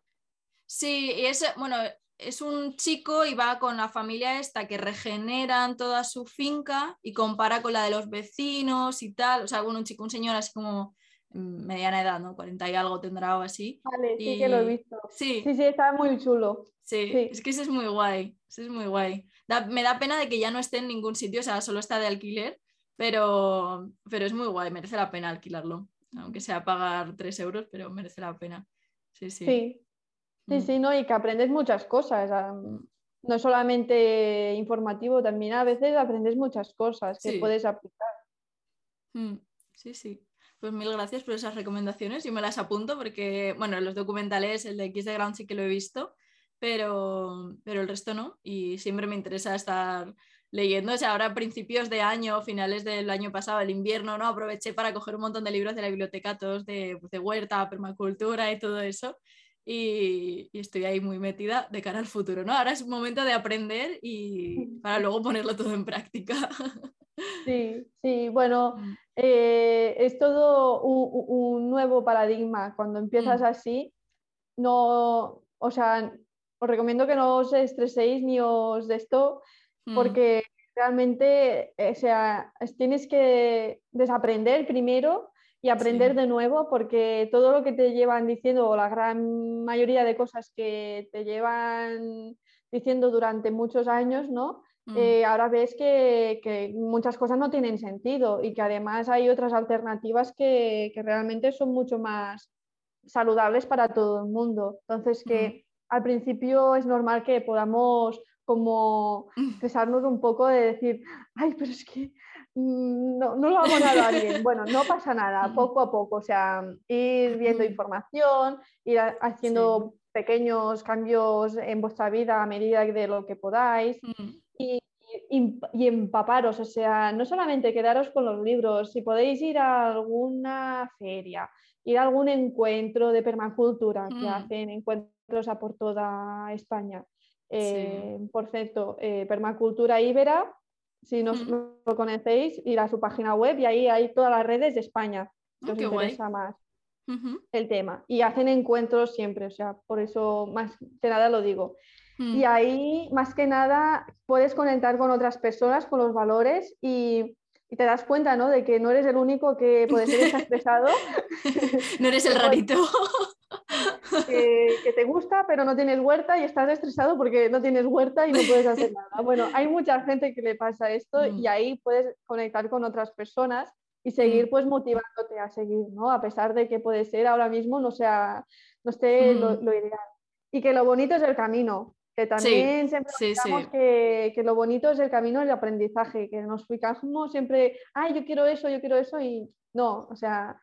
Sí, y ese, bueno, es un chico y va con la familia esta que regeneran toda su finca y compara con la de los vecinos y tal. O sea, bueno, un chico, un señor así como mediana edad, ¿no? 40 y algo tendrá o así. Vale, sí que lo he visto. Sí, sí, sí está muy chulo. Sí, es que ese es muy guay, ese es muy guay. me da pena de que ya no esté en ningún sitio, o sea, solo está de alquiler, pero, pero es muy guay, merece la pena alquilarlo, aunque sea pagar 3 euros, pero merece la pena. Sí, sí. Sí, sí, mm. sí, ¿no? Y que aprendes muchas cosas. No es solamente informativo, también a veces aprendes muchas cosas que puedes aplicar. Mm, sí, sí. Pues mil gracias por esas recomendaciones. Yo me las apunto porque, bueno, los documentales, el de X de Ground sí que lo he visto, pero, pero el resto no. Y siempre me interesa estar leyendo. O sea, ahora a principios de año, finales del año pasado, el invierno, ¿no? Aproveché para coger un montón de libros de la biblioteca, todos de, pues, de huerta, permacultura y todo eso. Y, y, estoy ahí muy metida de cara al futuro, ¿no? Ahora es momento de aprender y para luego ponerlo todo en práctica. Sí, sí, bueno, mm. eh, es todo un, nuevo paradigma. Cuando empiezas mm. así, no, o sea, os recomiendo que no os estreséis ni os de esto, mm. porque realmente, o sea, tienes que desaprender primero y aprender de nuevo, porque todo lo que te llevan diciendo, o la gran mayoría de cosas que te llevan diciendo durante muchos años, ¿no? Mm. Eh, ahora ves que, muchas cosas no tienen sentido y que además hay otras alternativas que, realmente son mucho más saludables para todo el mundo. Entonces, que al principio es normal que podamos como cesarnos un poco de decir, ay, pero es que mm, no, no lo vamos a dar bien. Bueno, no pasa nada, poco a poco, o sea, ir viendo información, ir haciendo pequeños cambios en vuestra vida a medida de lo que podáis y, empaparos, o sea, no solamente quedaros con los libros, si podéis ir a alguna feria, ir a algún encuentro de permacultura que mm. hacen encuentros a por toda España. Eh, por cierto, eh, Permacultura Ibera, si no, mm. lo conocéis, ir a su página web y ahí hay todas las redes de España, si oh, os interesa más el tema. Y hacen encuentros siempre, o sea, por eso más que nada lo digo. Y mm. ahí, más que nada, puedes conectar con otras personas, con los valores y, te das cuenta, ¿no? De que no eres el único que puede ser estresado. no eres el rarito. Que, te gusta, pero no tienes huerta y estás estresado porque no tienes huerta y no puedes hacer nada. Bueno, hay mucha gente que le pasa esto y mm. ahí puedes conectar con otras personas y seguir mm. pues motivándote a seguir, ¿no? A pesar de que puede ser ahora mismo no sea, no esté lo, ideal. Y que lo bonito es el camino, que también siempre pensamos Que, que, lo bonito es el camino del aprendizaje, que nos fijamos siempre, ay, yo quiero eso, yo quiero eso, y no, o sea,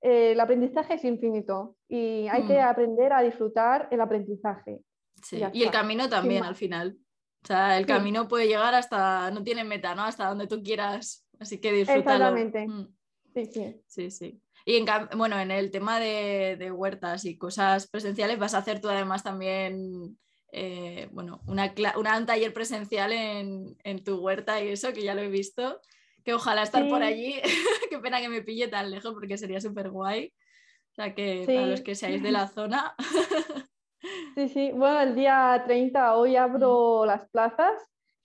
eh, el aprendizaje es infinito y hay que mm. aprender a disfrutar el aprendizaje. Y, el camino también al final. O sea, el camino puede llegar hasta, no tiene meta, ¿no? Hasta donde tú quieras. Así que disfrútalo. Exactamente. Mm. Sí, sí. Sí, sí. Y en, bueno, en el tema de, de, huertas y cosas presenciales vas a hacer tú además también eh, bueno, una, un taller presencial en, tu huerta y eso, que ya lo he visto, que ojalá estar por allí, qué pena que me pille tan lejos porque sería súper guay. O sea que para los que seáis de la zona. sí, sí, bueno, el día 30 hoy abro mm. las plazas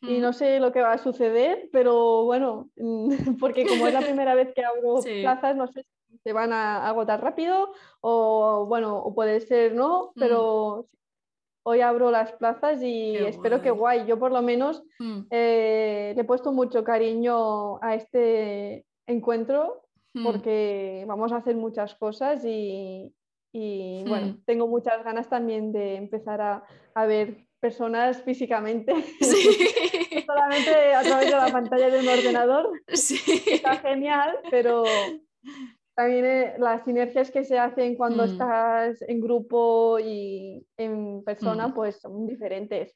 y no mm. sé lo que va a suceder, pero bueno, porque como es la primera vez que abro plazas, no sé si se van a agotar rápido o bueno, o puede ser no, mm. Hoy abro las plazas y espero que guay. Yo por lo menos mm. eh, le he puesto mucho cariño a este encuentro mm. porque vamos a hacer muchas cosas y, bueno, mm. tengo muchas ganas también de empezar a, ver personas físicamente, solamente a través de la pantalla de un ordenador. Está genial, pero también eh, las sinergias que se hacen cuando mm. estás en grupo y en persona, mm. pues son diferentes.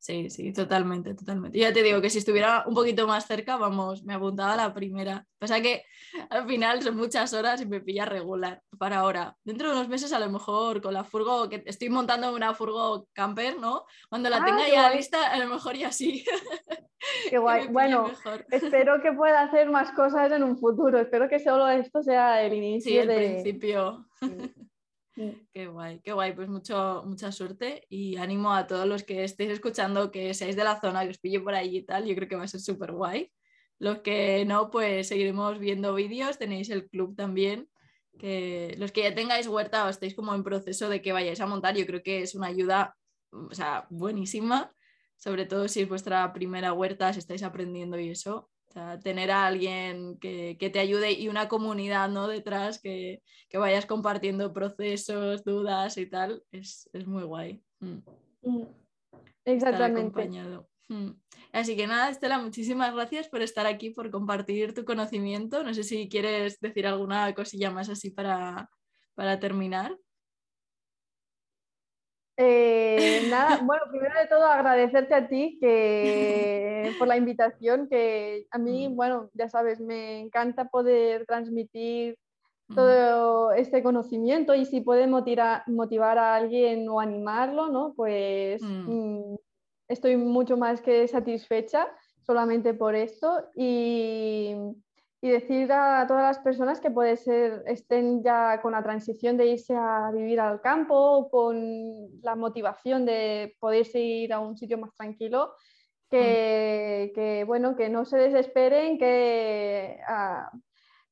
Sí, sí, totalmente, totalmente. Ya te digo que si estuviera un poquito más cerca, vamos, me apuntaba a la primera. Pasa que al final son muchas horas y me pilla regular para ahora. Dentro de unos meses a lo mejor con la furgo, que estoy montando una furgo camper, ¿no? Cuando la ah, tenga ya lista, a lo mejor ya sí. Qué guay. bueno, espero que pueda hacer más cosas en un futuro. Espero que solo esto sea el inicio. Sí, el principio. Qué guay, qué guay, pues mucho, mucha suerte y ánimo a todos los que estéis escuchando, que seáis de la zona, que os pille por allí y tal, yo creo que va a ser súper guay. Los que no, pues seguiremos viendo vídeos, tenéis el club también, que los que ya tengáis huerta o estéis como en proceso de que vayáis a montar, yo creo que es una ayuda, o sea, buenísima, sobre todo si es vuestra primera huerta, si estáis aprendiendo y eso, tener a alguien que, te ayude y una comunidad ¿no? detrás que, vayas compartiendo procesos, dudas y tal, es, muy guay. Mm. Mm. Exactamente. Mm. Así que nada, Estela, muchísimas gracias por estar aquí, por compartir tu conocimiento. No sé si quieres decir alguna cosilla más así para, para terminar. Eh, nada, bueno, primero de todo agradecerte a ti que, por la invitación, que a mí, mm. bueno, ya sabes, me encanta poder transmitir mm. todo este conocimiento y si puede motivar, motivar a alguien o animarlo, ¿no? Pues mm. estoy mucho más que satisfecha solamente por esto y y decir a todas las personas que puede ser estén ya con la transición de irse a vivir al campo, con la motivación de poderse ir a un sitio más tranquilo, que, mm. bueno, que no se desesperen, que, ah,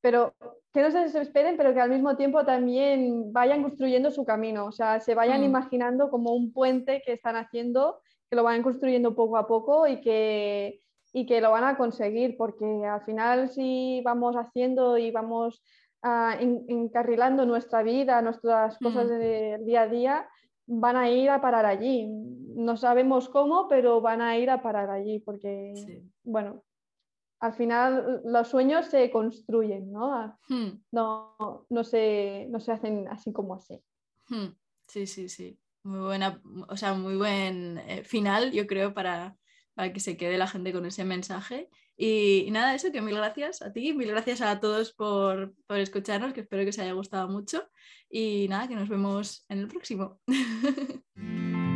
pero que no se desesperen, pero que al mismo tiempo también vayan construyendo su camino, o sea, se vayan mm. imaginando como un puente que están haciendo, que lo vayan construyendo poco a poco y que y que lo van a conseguir, porque al final si vamos haciendo y vamos ah, encarrilando nuestra vida, nuestras cosas mm. del día a día, van a ir a parar allí. No sabemos cómo, pero van a ir a parar allí, porque, bueno, al final los sueños se construyen, ¿no? Ah, hmm. No, no, se, no se hacen así como así. Hmm. Sí, sí, sí. Muy buena, o sea, muy buen eh, final, yo creo, para, para que se quede la gente con ese mensaje. Y, nada, eso, que mil gracias a ti, mil gracias a todos por, por escucharnos, que espero que os haya gustado mucho. Y nada, que nos vemos en el próximo.